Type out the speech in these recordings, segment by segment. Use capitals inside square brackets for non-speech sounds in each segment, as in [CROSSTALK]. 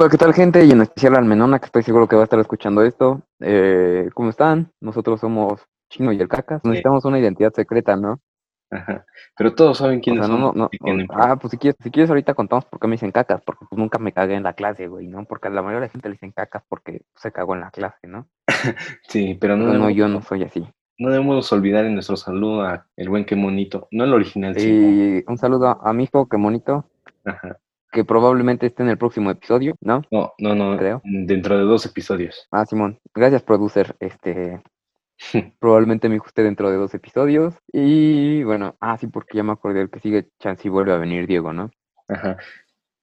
Hola, ¿qué tal gente? Y en especial al Menona, que estoy seguro que va a estar escuchando esto. Eh, ¿Cómo están? Nosotros somos Chino y el Cacas. Necesitamos una identidad secreta, ¿no? Ajá. Pero todos saben O quiénes sea, no, son. no, no. que. Ah, pues si quieres, si quieres ahorita contamos por qué me dicen cacas, porque pues nunca me cagué en la clase, güey, ¿no? Porque a la mayoría de la gente le dicen cacas porque se cagó en la clase, ¿no? [LAUGHS] sí, pero no Pero no, yo no soy así. no debemos olvidar en nuestro saludo a el buen que monito. No el original, sí. Y un saludo a, mi hijo, qué bonito, Ajá. Que probablemente esté en el próximo episodio, ¿no? No, no, no. Creo. Dentro de dos episodios. Ah, Simón, gracias, producer. Este, [LAUGHS] probablemente me esté dentro de dos episodios. Y bueno, ah, sí, porque ya me acordé el que sigue, chance y vuelve a venir Diego, ¿no? Ajá.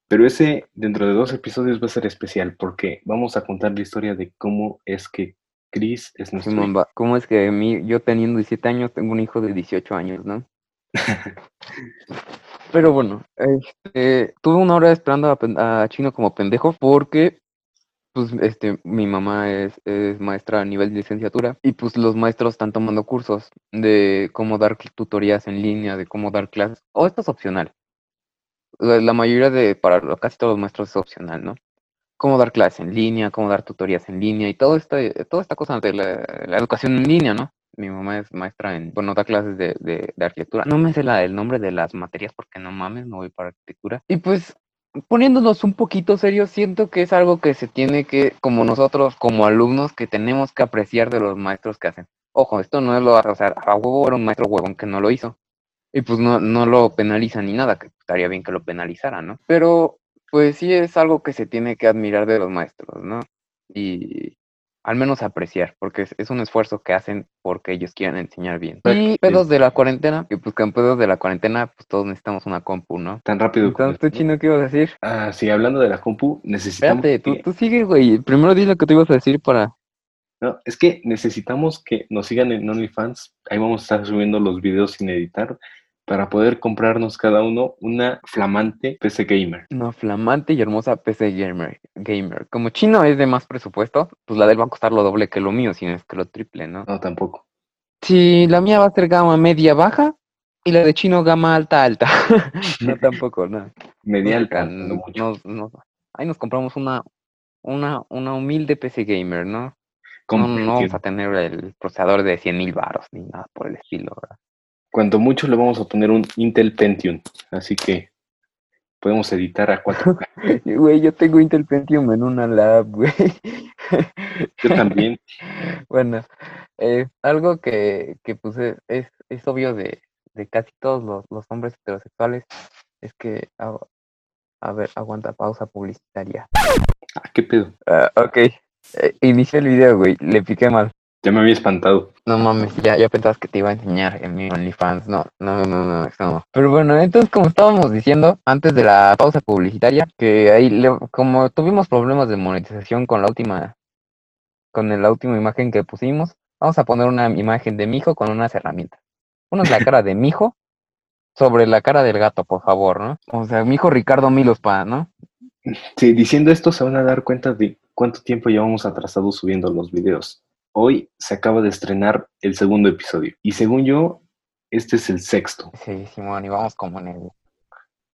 Pero ese dentro de dos episodios va a ser especial porque vamos a contar la historia de cómo es que Chris es nuestro Simón, hijo. va. ¿Cómo es que mi, yo teniendo 17 años tengo un hijo de 18 años, ¿no? [LAUGHS] Pero bueno, este, tuve una hora esperando a, Chino como pendejo porque, pues, este, mi mamá es, es maestra a nivel de licenciatura y pues los maestros están tomando cursos de cómo dar tutorías en línea, de cómo dar clases, o esto es opcional. La, mayoría de, para casi todos los maestros es opcional, ¿no? Cómo dar clases en línea, cómo dar tutorías en línea y todo este, toda esta cosa de la educación en línea, ¿no? Mi mamá es maestra en, bueno, da clases de, de, arquitectura. No me sé la, el nombre de las materias porque no mames, no voy para arquitectura. Y pues, poniéndonos un poquito serios, siento que es algo que se tiene que, como nosotros, como alumnos, que tenemos que apreciar de los maestros que hacen. Ojo, esto no es lo, o sea, a huevo era un maestro huevón que no lo hizo. Y pues no, no lo penaliza ni nada, que estaría bien que lo penalizara, ¿no? Pero pues sí es algo que se tiene que admirar de los maestros, ¿no? Y al menos apreciar, porque es, es un esfuerzo que hacen porque ellos quieren enseñar bien. Y pedos de la cuarentena, que pues con pedos de la cuarentena, pues todos necesitamos una compu, ¿no? Tan rápido como Entonces, ¿tú, Chino, qué ibas a decir? Ah, sí, hablando de la compu, necesitamos Espérate, tú, que- tú sigue, güey. Primero di lo que te ibas a decir para... No, es que necesitamos que nos sigan en OnlyFans. Ahí vamos a estar subiendo los videos sin editar para poder comprarnos cada uno una flamante PC gamer. Una flamante y hermosa PC gamer, gamer. Como Chino es de más presupuesto, pues la de él va a costar lo doble que lo mío, si no es que lo triple, ¿no? No, tampoco. Sí, la mía va a ser gama media baja y la de Chino gama alta alta. [LAUGHS] no, tampoco, no. Media No, alta, no mucho. nos- nos- ahí nos compramos una, una, una humilde PC gamer, ¿no? No, no vamos a tener el procesador de 100 mil baros ni nada por el estilo, ¿verdad? Cuanto mucho le vamos a poner un Intel Pentium. Así que podemos editar a 4K. Y, [LAUGHS] Güey, yo tengo Intel Pentium en una lab, güey. [LAUGHS] Yo también. [LAUGHS] Bueno, eh, algo que, que pues es, es, es obvio de, de casi todos los, los hombres heterosexuales es que, a, a ver, aguanta pausa publicitaria. Ah, qué pedo. Ah, ok, eh, inicié el video, güey, le piqué mal. Ya me había espantado. No mames, ya, ya pensabas que te iba a enseñar en mi OnlyFans. No, no, no, no, no. Pero bueno, entonces como estábamos diciendo antes de la pausa publicitaria, que ahí, le- como tuvimos problemas de monetización con la última, con la última imagen que pusimos, vamos a poner una imagen de mi hijo con unas herramientas. Una es la cara de mi hijo sobre la cara del gato, por favor, ¿no? O sea, mi hijo Ricardo Milos, pa, ¿no? Sí, diciendo esto se van a dar cuenta de cuánto tiempo llevamos atrasados subiendo los videos. Hoy se acaba de estrenar el segundo episodio. Y según yo, este es el sexto. Sí, Simón, y vamos como en el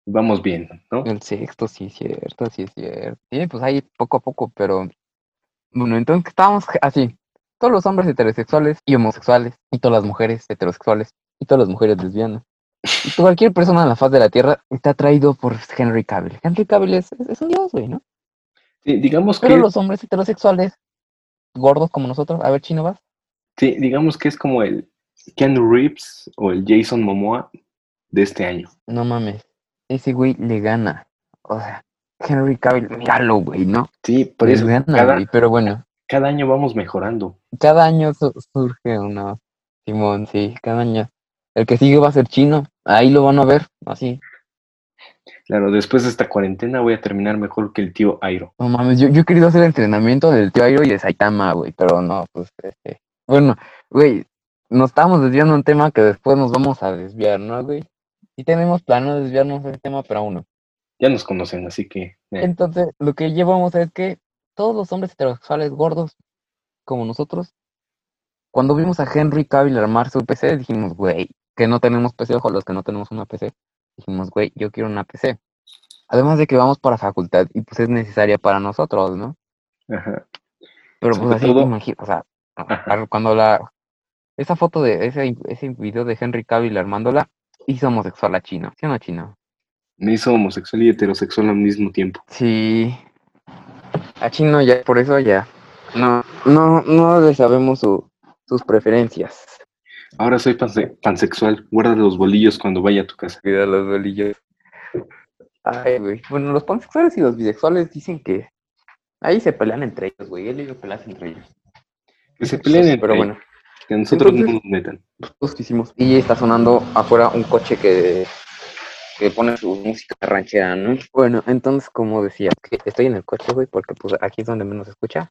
Vamos bien, ¿no? El sexto, sí es cierto, sí es cierto. Sí, pues ahí poco a poco, pero bueno, entonces estábamos así. Todos los hombres heterosexuales y homosexuales, y todas las mujeres heterosexuales, y todas las mujeres lesbianas. Y [LAUGHS] cualquier persona en la faz de la Tierra está atraído por Henry Cavill. Henry Cavill es, es, es un dios, güey, ¿no? Sí, digamos Pero que, los hombres heterosexuales, gordos como nosotros, a ver, chino vas. sí, digamos que es como el Keanu Reeves o el Jason Momoa de este año. No mames, ese güey le gana. O sea, Henry Cavill, míralo, güey, ¿no? Sí, por Le eso gana, cada, güey, pero bueno. cada año vamos mejorando. cada año su- surge una Simón, sí, cada año. El que sigue va a ser chino, ahí lo van a ver, así. Claro, después de esta cuarentena voy a terminar mejor que el tío Airo. No mames, yo, yo he querido hacer entrenamiento del tío Airo y de Saitama, güey, pero no, pues, este. Bueno, güey, nos estamos desviando un tema que después nos vamos a desviar, ¿no, güey? Sí tenemos planeado desviarnos de ese tema, pero aún no. Ya nos conocen, así que eh, Entonces, lo que llevamos es que todos los hombres heterosexuales gordos, como nosotros, cuando vimos a Henry Cavill armar su PC, dijimos, güey, que no tenemos PC, ojo, los que no tenemos una PC, dijimos, güey, yo quiero una PC. Además de que vamos para facultad y pues es necesaria para nosotros, ¿no? Ajá. Pero pues así, todo- imagina, o sea, Ajá. cuando la... Esa foto de ese, ese video de Henry Cavill armándola hizo homosexual a Chino. ¿Sí o no, Chino? Me hizo homosexual y heterosexual al mismo tiempo. Sí. A Chino ya, por eso ya. No, no, no le sabemos su- sus preferencias. Ahora soy panse- pansexual. Guarda los bolillos cuando vaya a tu casa. Cuida los bolillos. Ay, güey. Bueno, los pansexuales y los bisexuales dicen que ahí se pelean entre ellos, güey. Él y yo peleas entre ellos. Que se peleen entre Pero bueno, ellos, Que nosotros Entonces- no nos metan. ¿qué hicimos? Y está sonando afuera un coche que, que pone su música ranchera, ¿no? Bueno, entonces, como decía, que estoy en el coche, güey, porque pues aquí es donde menos se escucha.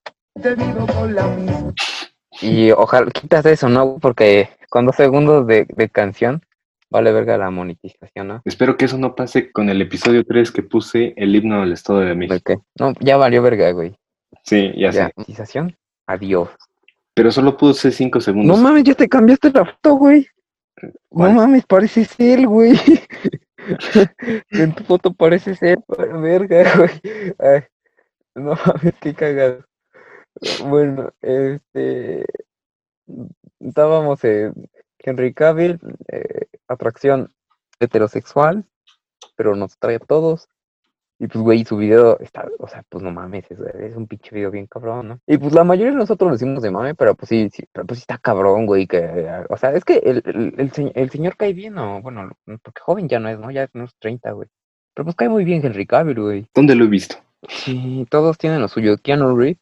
Y ojalá quitas eso, ¿no? Porque con dos segundos de, de canción vale verga la monetización, ¿no? Espero que eso no pase con el episodio 3 que puse el himno del Estado de México. ¿De qué? No, ya valió verga, güey. Sí, ya, Ya, sé. monetización, adiós. Pero solo puse 5 No segundos. mames, ya te cambiaste la foto, güey. ¿Cuál? No mames, pareces él, güey. [LAUGHS] en tu foto pareces él, verga, güey. Ay, no mames, qué cagado. Bueno, este. Estábamos en Henry Cavill, eh, atracción heterosexual, pero nos trae a todos. Y pues, güey, su video está, o sea, pues no mames, es, es un pinche video bien cabrón, ¿no? Y pues la mayoría de nosotros lo decimos de mame, pero pues sí, sí, pero pues sí está cabrón, güey, que, o sea, es que el, el, el, el señor cae bien, o bueno, porque joven ya no es, ¿no? Ya es unos 30, güey. Pero pues cae muy bien Henry Cavill, güey. ¿Dónde lo he visto? Sí, todos tienen lo suyo. Keanu Reeves,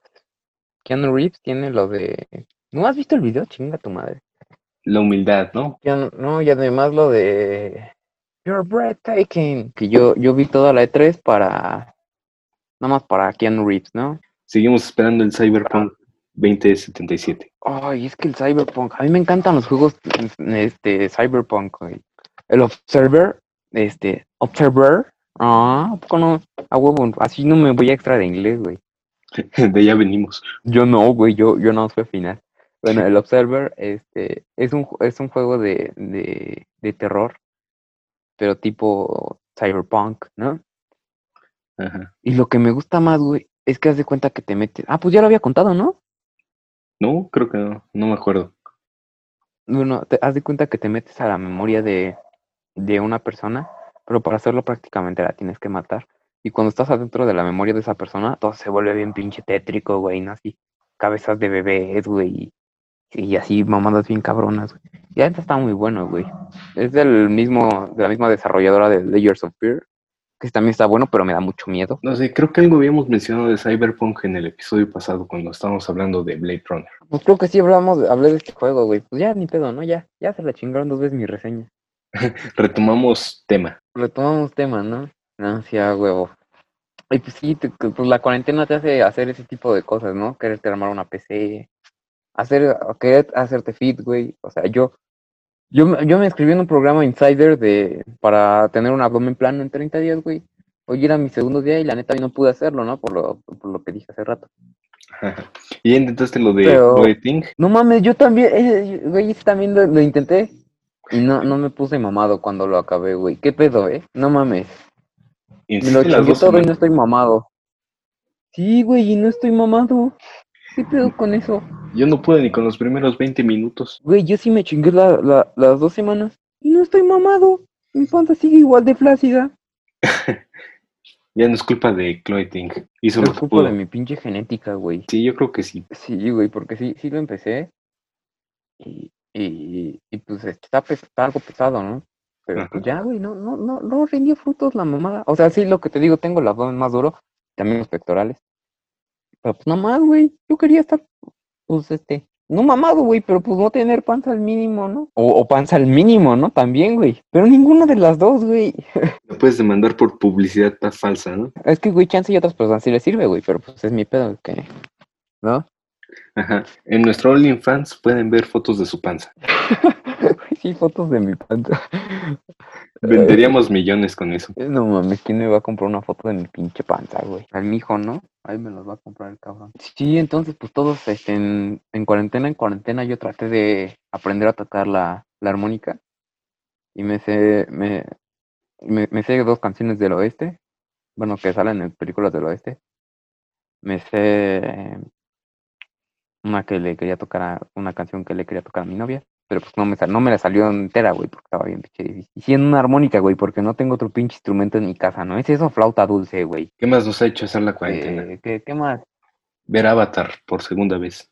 Keanu Reeves tiene lo de... ¿No has visto el video? Chinga tu madre. La humildad, ¿no? Keanu- no, y además lo de... You're breathtaking. Que yo, yo vi toda la E3 para... Nada más para Keanu Reeves, ¿no? Seguimos esperando el Cyberpunk 2077. Ay, es que el Cyberpunk... A mí me encantan los juegos este, Cyberpunk, güey. El Observer, este... Observer. Ah, ¿a poco no? A huevo, así no me voy a extra de inglés, güey. [LAUGHS] De ya venimos. Yo no, güey, yo, yo no fui final. Bueno, el Observer este, es, un, es un juego de, de, de terror, pero tipo cyberpunk, ¿no? Ajá. Y lo que me gusta más, güey, es que haz de cuenta que te metes... Ah, pues ya lo había contado, ¿no? No, creo que no. No me acuerdo. Bueno, te haz de cuenta que te metes a la memoria de, de una persona, pero para hacerlo prácticamente la tienes que matar. Y cuando estás adentro de la memoria de esa persona, todo se vuelve bien pinche tétrico, güey, ¿no? Así, cabezas de bebés, güey, y, y así mamadas bien cabronas, güey. Y ahorita está muy bueno, güey. Es del mismo, de la misma desarrolladora de Layers of Fear, que también está bueno, pero me da mucho miedo. No sé, creo que algo habíamos mencionado de Cyberpunk en el episodio pasado cuando estábamos hablando de Blade Runner. Pues creo que sí hablamos, hablé de este juego, güey. Pues ya, ni pedo, ¿no? Ya, ya se la chingaron dos veces mi reseña. [LAUGHS] Retomamos tema. retomamos tema, ¿no? No, sí, a huevo. Y pues sí, te- pues la cuarentena te hace hacer ese tipo de cosas, ¿no? Quererte armar una PC, hacer, querer hacerte fit, güey. O sea, yo, yo, me- yo me inscribí en un programa Insider de, para tener un abdomen plano en 30 días, güey. Hoy era mi segundo día y la neta no pude hacerlo, ¿no? Por lo, por lo que dije hace rato. ¿Y intentaste lo de Pero-? No mames, yo también, eh, güey, ese también lo, lo intenté. Y no, no me puse mamado cuando lo acabé, güey. ¿Qué pedo, eh? No mames. Me lo chingué dos todo y no estoy mamado. Sí, güey, y no estoy mamado. ¿Qué pedo con eso? Yo no pude ni con los primeros 20 minutos. Güey, yo sí me chingué la- la- las dos semanas y no estoy mamado. Mi panza sigue igual de flácida. [LAUGHS] Ya no es culpa de Chloe Ting. Hizo Es culpa pudo. de mi pinche genética, güey. Sí, yo creo que sí. Sí, güey, porque sí, sí lo empecé. Y, y, y pues está, pes- está algo pesado, ¿no? Pero Ajá. pues ya, güey, no, no, no, no rindió frutos la mamada. O sea, sí, lo que te digo, tengo el abdomen más duro, también los pectorales. Pero pues nada más, güey, yo quería estar, pues este, no mamado, güey, pero pues no tener panza al mínimo, ¿no? O, o panza al mínimo, ¿no? También, güey. Pero ninguna de las dos, güey. Lo puedes demandar por publicidad pa- falsa, ¿no? Es que, güey, chance y otras personas sí les sirve, güey, pero pues es mi pedo, que, ¿no? Ajá. En nuestro OnlyFans pueden ver fotos de su panza. [LAUGHS] sí, fotos de mi panza. [LAUGHS] Venderíamos millones con eso. No mames, ¿quién me va a comprar una foto de mi pinche panza, güey? Al mijo, ¿no? Ahí me los va a comprar el cabrón. Sí, entonces, pues todos este, en, en cuarentena, en cuarentena, yo traté de aprender a tocar la, la armónica. Y me sé, me, me, me sé dos canciones del oeste. bueno, que salen en películas del oeste. Me sé una que le quería tocar a, una canción que le quería tocar a mi novia, pero pues no me, no me la salió entera, güey, porque estaba bien pinche difícil. Y sí en una armónica, güey, porque no tengo otro pinche instrumento en mi casa, ¿no? Es eso flauta dulce, güey. ¿Qué más nos ha hecho hacer la cuarentena? Eh, ¿qué, ¿Qué más? Ver Avatar por segunda vez.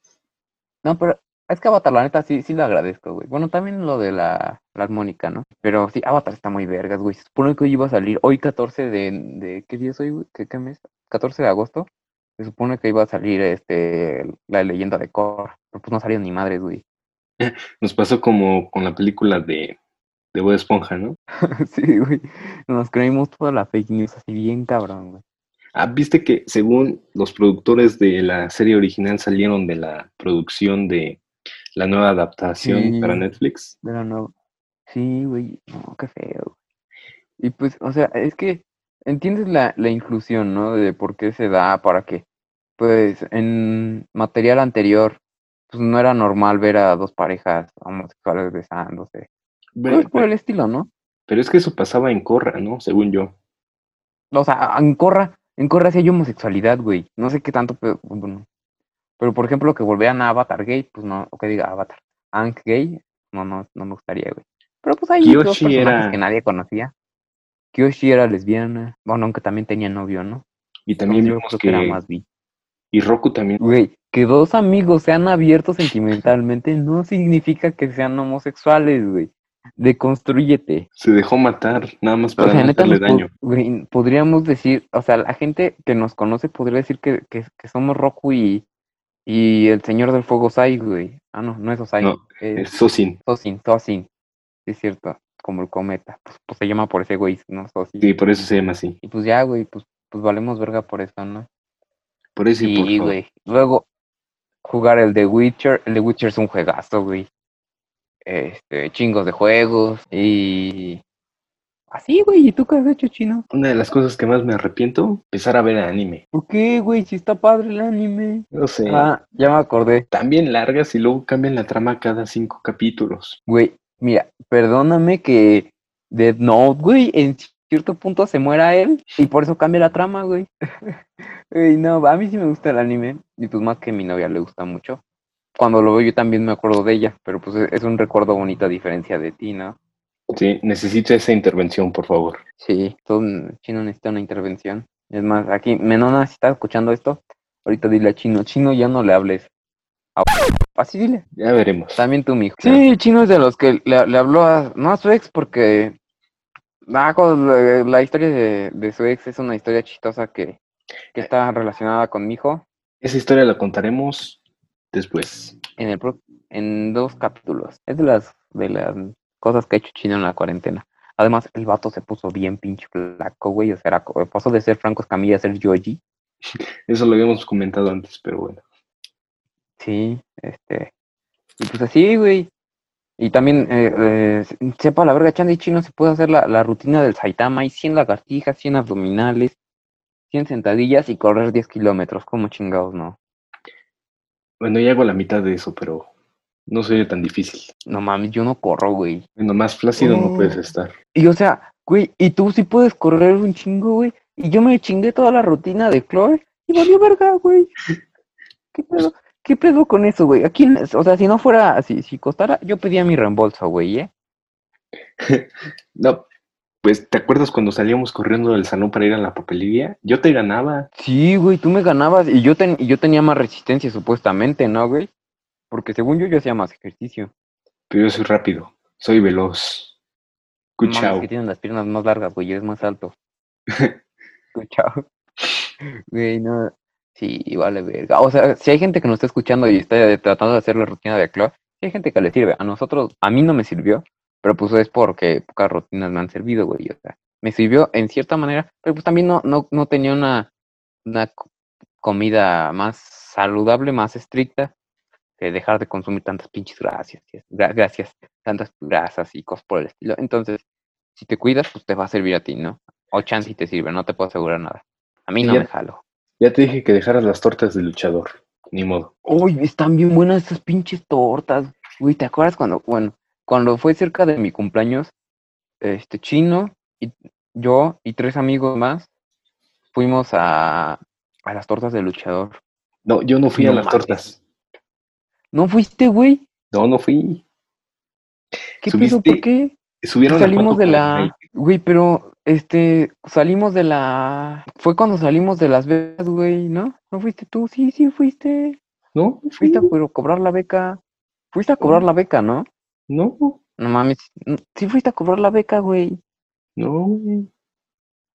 No, pero es que Avatar, la neta, sí, sí lo agradezco, güey. Bueno, también lo de la, la armónica, ¿no? Pero sí, Avatar está muy vergas, güey. Se supone que hoy iba a salir, hoy 14 de, de ¿qué día es hoy, güey? ¿Qué, ¿Qué mes? 14 de agosto. Se supone que iba a salir, este, la leyenda de Korra. Pero pues no salió ni madres, güey. [LAUGHS] Nos pasó como con la película de, de Bob Esponja, ¿no? [LAUGHS] sí, güey. Nos creímos toda la fake news así bien cabrón, güey. Ah, viste que según los productores de la serie original salieron de la producción de la nueva adaptación Sí. para Netflix. Pero no. Sí, güey. No, qué feo. Y pues, o sea, es que entiendes la, la inclusión, ¿no? De por qué se da, para qué. Pues en material anterior, pues no era normal ver a dos parejas homosexuales besándose. Pero, Cosas por el estilo, ¿no? pero es que eso pasaba en Corra, ¿no? Según yo. O sea, en Corra, en Corra sí hay homosexualidad, güey. No sé qué tanto, pero bueno. Pero por ejemplo, que volvieran a Avatar gay, pues no, o que diga Avatar. Ank gay, no, no, no me gustaría, güey. Pero pues hay dos personajes era- que nadie conocía. Kyoshi era lesbiana. Bueno, aunque también tenía novio, ¿no? Y también yo vimos creo que, que era más bi. Y Roku también. Güey, que dos amigos sean abiertos sentimentalmente no significa que sean homosexuales, güey. Deconstrúyete. Se dejó matar, nada más O para sea, no neta, hacerle po- daño. güey, podríamos decir, o sea, la gente que nos conoce podría decir que, que, que somos Roku y, y el Señor del Fuego Sai, güey. Ah, no, no es Osai. No, es Sosin. Sosin, Sosin. Es cierto, como el cometa. Pues, pues se llama por ese güey, ¿no? Sosin. Sí, por eso se llama así. Y pues ya, güey, pues, pues valemos verga por eso, ¿no? Por eso y por favor. luego jugar el The Witcher. El The Witcher es un juegazo, güey. Este, chingos de juegos y... Así, güey, ¿y tú qué has hecho, chino? Una de las cosas que más me arrepiento, empezar a ver anime. ¿Por qué, güey? Si está padre el anime. No sé. Ah, ya me acordé. También largas y luego cambian la trama cada cinco capítulos. Güey, mira, perdóname que Death Note, güey, en cierto punto se muera él y por eso cambia la trama, [LAUGHS] güey. No, a mí sí me gusta el anime y pues más que a mi novia le gusta mucho. Cuando lo veo yo también me acuerdo de ella, pero pues es un recuerdo bonito a diferencia de ti, ¿no? Sí, necesito esa intervención, por favor. Sí, todo chino necesita una intervención. Es más, aquí, Menona, si estás escuchando esto, ahorita dile a Chino, Chino ya no le hables. [LAUGHS] Así dile. Ya veremos. También tú, mijo. Sí, Chino es de los que le, le habló a, no a su ex, porque con la, la historia de, de su ex es una historia chistosa que, que está relacionada con mi hijo Esa historia la contaremos después. en, el, pro- en dos capítulos. Es de las, de las cosas que ha hecho Chino en la cuarentena. Además, el vato se puso bien pinche flaco, güey. O sea, era pasó de ser Franco Escamilla a ser Yoji. [LAUGHS] Eso lo habíamos comentado antes, pero bueno. Sí, este. Y pues así, güey. Y también, eh, eh, sepa la verga, Chandy Chino se puede hacer la, la rutina del Saitama. Hay 100 lagartijas, 100 abdominales, 100 sentadillas y correr 10 kilómetros. Como chingados, no. Bueno, ya hago la mitad de eso, pero no soy tan difícil. No mames, yo no corro, güey. Bueno, más flácido no Oh. puedes estar. Y o sea, güey, y tú sí puedes correr un chingo, güey. Y yo me chingué toda la rutina de Chloe y valió verga, güey. ¿Qué pedo? ¿Qué pedo con eso, güey? Aquí, o sea, si no fuera, si, si costara, yo pedía mi reembolso, güey, ¿eh? [LAUGHS] No, pues, ¿te acuerdas cuando salíamos corriendo del salón para ir a la papelería? Yo te ganaba. Sí, güey, tú me ganabas y yo, ten- y yo tenía más resistencia, supuestamente, ¿no, güey? Porque según yo, yo hacía más ejercicio. Pero yo soy rápido, soy veloz. Cuchao. que tienes las piernas más largas, güey, y eres más alto. [LAUGHS] Escuchado. Güey, no. Sí, vale, verga. O sea, si hay gente que nos está escuchando y está tratando de hacer la rutina de sí hay gente que le sirve. A nosotros, a mí no me sirvió, pero pues es porque pocas rutinas me han servido, güey. O sea, me sirvió en cierta manera, pero pues también no, no, no tenía una, una co- comida más saludable, más estricta, que dejar de consumir tantas pinches gracias, gra- gracias, tantas grasas y cosas por el estilo. Entonces, si te cuidas, pues te va a servir a ti, ¿no? O chance y te sirve, no te puedo asegurar nada. A mí no me jalo. Ya te dije que dejaras las tortas de luchador. Ni modo. Uy, están bien buenas esas pinches tortas. Uy, ¿te acuerdas cuando, bueno, cuando fue cerca de mi cumpleaños, este chino y yo y tres amigos más fuimos a, a las tortas del luchador. No, yo no fui No a las mames. tortas. ¿No fuiste, güey? No, no fui. ¿Qué pedo? ¿Por qué? Subieron salimos de la... Güey, pero, este, salimos de la... Fue cuando salimos de Las Vegas, güey, ¿no? ¿No fuiste tú? Sí, sí, fuiste. No, no fui. Fuiste a pero, cobrar la beca. Fuiste a cobrar la beca, ¿no? No, No mames. Sí fuiste a cobrar la beca, güey. no, güey.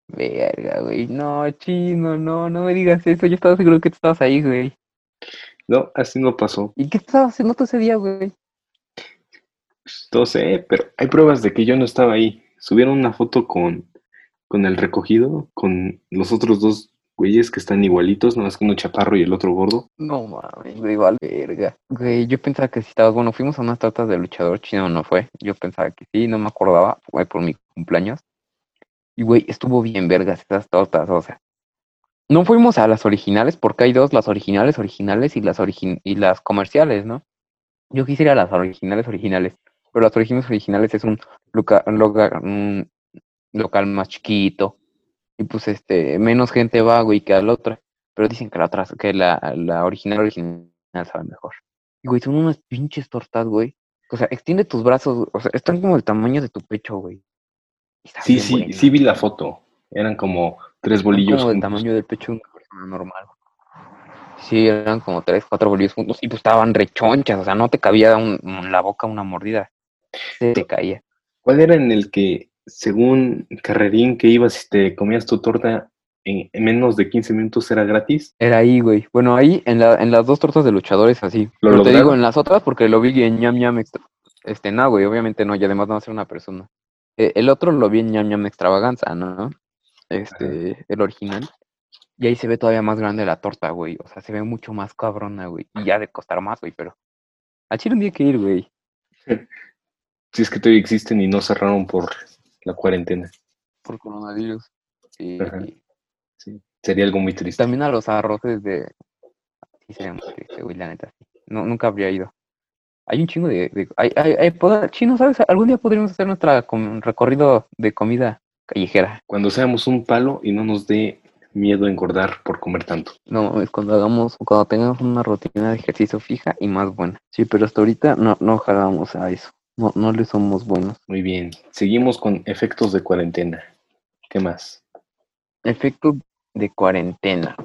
Verga, güey. No, chino, no, no me digas eso. Yo estaba seguro que tú estabas ahí, güey. No, así no pasó. ¿Y qué estabas haciendo tú ese día, güey? No sé, pero hay pruebas de que yo no estaba ahí. Subieron una foto con, con el recogido, con los otros dos güeyes que están igualitos, nada más que uno chaparro y el otro gordo. No mames, güey, verga. Güey, yo pensaba que sí estabas. Bueno, fuimos a unas tortas de luchador chino, no fue. Yo pensaba que sí, no me acordaba. Fue por mi cumpleaños. Y, güey, estuvo bien vergas esas tortas, o sea. No fuimos a las originales porque hay dos, las originales originales y las origin y las comerciales, ¿no? Yo quisiera las originales originales, pero las originales originales es un, un local más chiquito y pues este menos gente va, güey, que a la otra, pero dicen que la otra, que la, la original original sabe mejor. Y güey, son unas pinches tortas, güey. O sea, extiende tus brazos, o sea, están como el tamaño de tu pecho, güey. Sí, sí, buena. sí vi la foto. Eran como tres bolillos. como tamaño del pecho de una persona normal. Sí, eran como tres, cuatro bolillos juntos y pues estaban rechonchas, o sea, no te cabía un- en la boca una mordida. Se te caía. ¿Cuál era en el que, según Carrerín, que ibas y te comías tu torta en, en menos de 15 minutos era gratis? Era ahí, güey. Bueno, ahí en, la, en las dos tortas de luchadores así. ¿Lo Pero te digo, en las otras porque lo vi en ñam ñam extra. Este, no, güey, obviamente no, y además no va a ser una persona. Eh, el otro lo vi en ñam ñam extravaganza, ¿no? Este, el original. Y ahí se ve todavía más grande la torta, güey. O sea, se ve mucho más cabrona, güey. Y ya de costar más, güey, pero. A Chile un día hay que ir, güey. [LAUGHS] Si es que todavía existen y no cerraron por la cuarentena. Por coronavirus. Y Sí. Sería algo muy triste. también a los arroces de. Sí, sería muy triste, güey, la neta. sí. No, nunca habría ido. Hay un chingo de. de- hay, hay, hay- poda- Chino, ¿sabes? Algún día podríamos hacer nuestro recorrido de comida callejera. Cuando seamos un palo y no nos dé miedo engordar por comer tanto. No, es cuando hagamos, cuando tengamos una rutina de ejercicio fija y más buena. Sí, pero hasta ahorita no, no jalamos a eso. No, no le somos buenos. Muy bien. Seguimos con efectos de cuarentena. ¿Qué más? Efecto de cuarentena.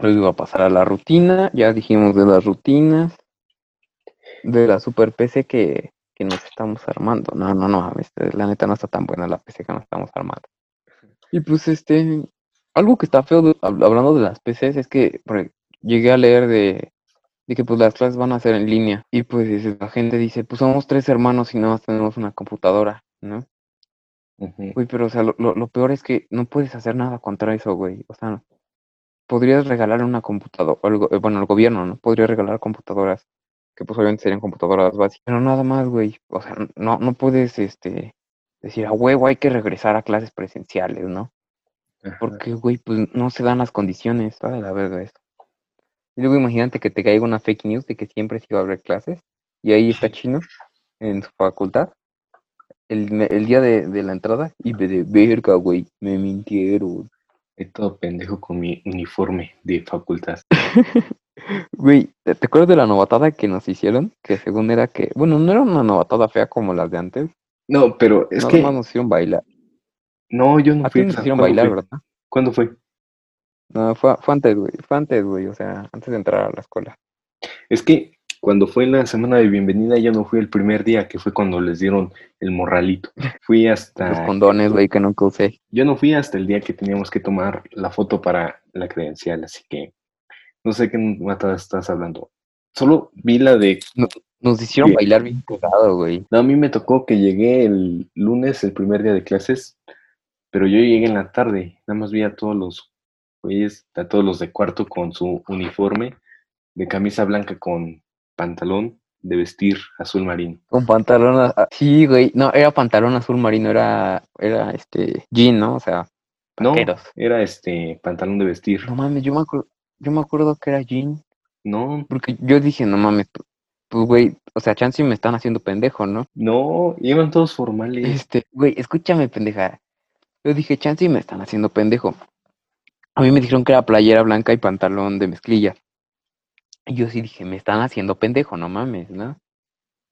Luego iba a pasar a la rutina. Ya dijimos de las rutinas. De la super PC que, que nos estamos armando. No, no, no, la neta no está tan buena la PC que nos estamos armando. Y pues este, algo que está feo de- hablando de las PCs es que llegué a leer de, de que pues las clases van a ser en línea. Y pues la gente dice, pues somos tres hermanos y nada más tenemos una computadora, ¿no? Ujú. Güey, pero o sea, lo, lo, lo peor es que no puedes hacer nada contra eso, güey. O sea, podrías regalar una computadora, eh, bueno, el gobierno, ¿no? Podría regalar computadoras, que pues obviamente serían computadoras básicas, pero nada más, güey. O sea, no, no puedes, este, decir, a huevo, hay que regresar a clases presenciales, ¿no? Porque, güey, pues no se dan las condiciones, está de la verga eso. Y luego imagínate que te caiga una fake news de que siempre sí va a haber clases, y ahí está Chino, en su facultad, el, el día de, de la entrada, y de verga, güey, me mintieron. He todo pendejo con mi uniforme de facultad. [LAUGHS] Güey, ¿te, te acuerdas de la novatada que nos hicieron? Que según era que, bueno, no era una novatada fea como las de antes, No, pero es nada que. más nos hicieron bailar. No, yo no A fui. ti nos hicieron ¿cuándo bailar, fue? ¿verdad? ¿Cuándo fue? No, fue, fue antes, güey, fue antes, güey, o sea, antes de entrar a la escuela. Es que cuando fue la semana de bienvenida, yo no fui el primer día, que fue cuando les dieron el morralito. Fui Los hasta. condones, güey, que nunca usé. Yo no fui hasta el día que teníamos que tomar la foto para la credencial, así que no sé qué matada estás hablando. Solo vi la de. Nos hicieron bailar bien pegado, güey. No, a mí me tocó que llegué el lunes, el primer día de clases, pero yo llegué en la tarde. Nada más vi a todos los güeyes, a todos los de cuarto con su uniforme de camisa blanca con pantalón de vestir azul marino. Con pantalón, sí, güey, no, era pantalón azul marino, era, era, este, jean, ¿no? O sea, No, vaqueros. era este pantalón de vestir. No mames, yo me acuerdo, yo me acuerdo que era jean, No, porque yo dije, no mames, pu- pues, güey, o sea, chance me están haciendo pendejo, ¿no? no, iban todos formales. Este, güey, escúchame, pendeja. Yo dije, chance me están haciendo pendejo. A mí me dijeron que era playera blanca y pantalón de mezclilla. Y yo sí dije, me están haciendo pendejo, no mames, ¿no?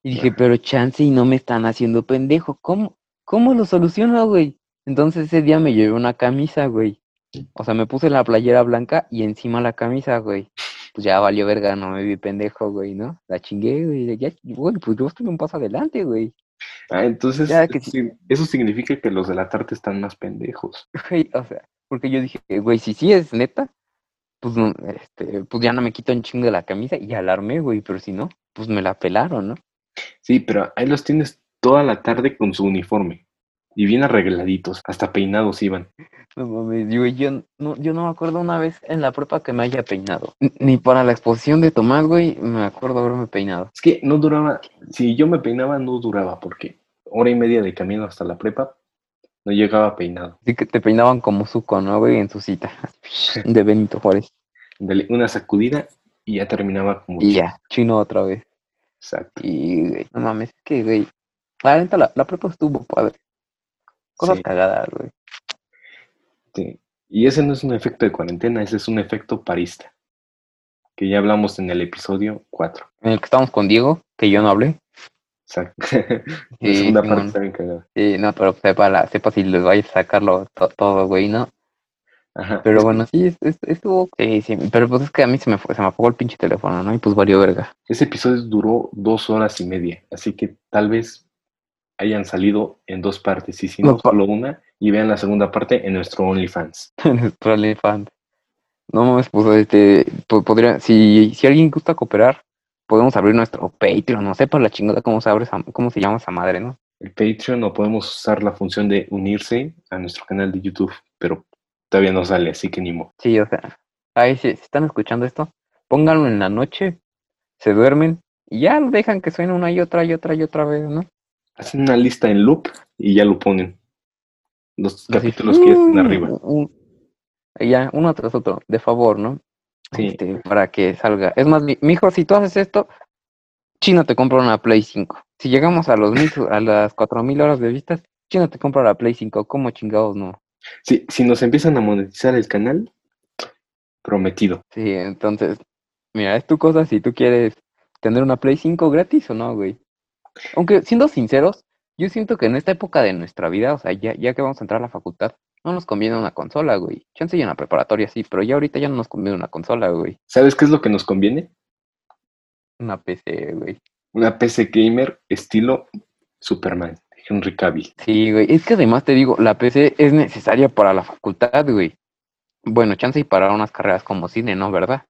Y dije, pero chance y no me están haciendo pendejo. ¿Cómo? ¿Cómo lo soluciono, güey? Entonces ese día me llevé una camisa, güey. O sea, me puse la playera blanca y encima la camisa, güey. Pues ya valió verga, no me vi pendejo, güey, ¿no? La chingué, güey. Ya, güey, pues yo estoy un paso adelante, güey. Ah, entonces Ya que sí, eso significa que los de la tarde están más pendejos. Güey, o sea, porque yo dije, güey, si sí es neta, pues, no, este, pues ya no me quito un chingo de la camisa y alarmé, güey, pero si no, pues me la pelaron, ¿no? Sí, pero ahí los tienes toda la tarde con su uniforme. Y bien arregladitos, hasta peinados iban. No mames, güey, yo no, yo no me acuerdo una vez en la prepa que me haya peinado. Ni para la exposición de Tomás, güey, me acuerdo haberme peinado. Es que no duraba, si yo me peinaba, no duraba, porque hora y media de camino hasta la prepa, no llegaba peinado. Así que te peinaban como suco, ¿no, güey? En su cita. [LAUGHS] De Benito Juárez. Dale una sacudida y ya terminaba como Y chino. ya, chino otra vez. Exacto. Y, güey, no mames, es que, güey, la neta, la, la prepa estuvo padre. Cosas Sí. cagadas, güey. Sí. Y ese no es un efecto de cuarentena, ese es un efecto parista. Que ya hablamos en el episodio 4. En el que estamos con Diego, que yo no hablé. La [LAUGHS] Sí, segunda Simón. parte bien cagada. Sí, no, pero sepa, la, sepa si les vais a sacarlo to- todo, güey, ¿no? Ajá. Pero bueno, sí, es- es- estuvo. Sí, sí, pero pues es que a mí se me, fue, se me apagó el pinche teléfono, ¿no? Y pues valió verga. Ese episodio duró dos horas y media, así que tal vez hayan salido en dos partes, y si no, No, solo una, y vean la segunda parte en nuestro OnlyFans. [LAUGHS] Nuestro OnlyFans. No mames, pues este, po- podría, si, si alguien gusta cooperar, podemos abrir nuestro Patreon, no sé por la chingada cómo se abre esa- cómo se llama esa madre, ¿no? El Patreon o podemos usar la función de unirse a nuestro canal de YouTube, pero todavía no sale, así que ni modo. Sí, o sea, ahí si, si están escuchando esto, pónganlo en la noche, se duermen y ya lo dejan que suene una y otra y otra y otra vez, ¿no? Hacen una lista en loop y ya lo ponen. Los capítulos que están arriba. un- y ya, uno tras otro, de favor, ¿no? Sí. Este, para que salga. Es más, mi, hijo, si tú haces esto, Chino te compra una Play 5. Si llegamos a los mil, a las 4000 horas de vistas, Chino te compra la Play 5. ¿Cómo chingados no? Sí, si nos empiezan a monetizar el canal, prometido. Sí, entonces, mira, es tu cosa si tú quieres tener una Play 5 gratis o no, güey. Aunque, siendo sinceros, yo siento que en esta época de nuestra vida, o sea, ya, ya que vamos a entrar a la facultad, no nos conviene una consola, güey. Chance ya en la preparatoria sí, pero ya ahorita ya no nos conviene una consola, güey. ¿Sabes qué es lo que nos conviene? Una PC, güey. Una PC gamer estilo Superman, Henry Cavill. Sí, güey. Es que además te digo, la PC es necesaria para la facultad, güey. Bueno, chance y para unas carreras como cine, ¿no? ¿Verdad?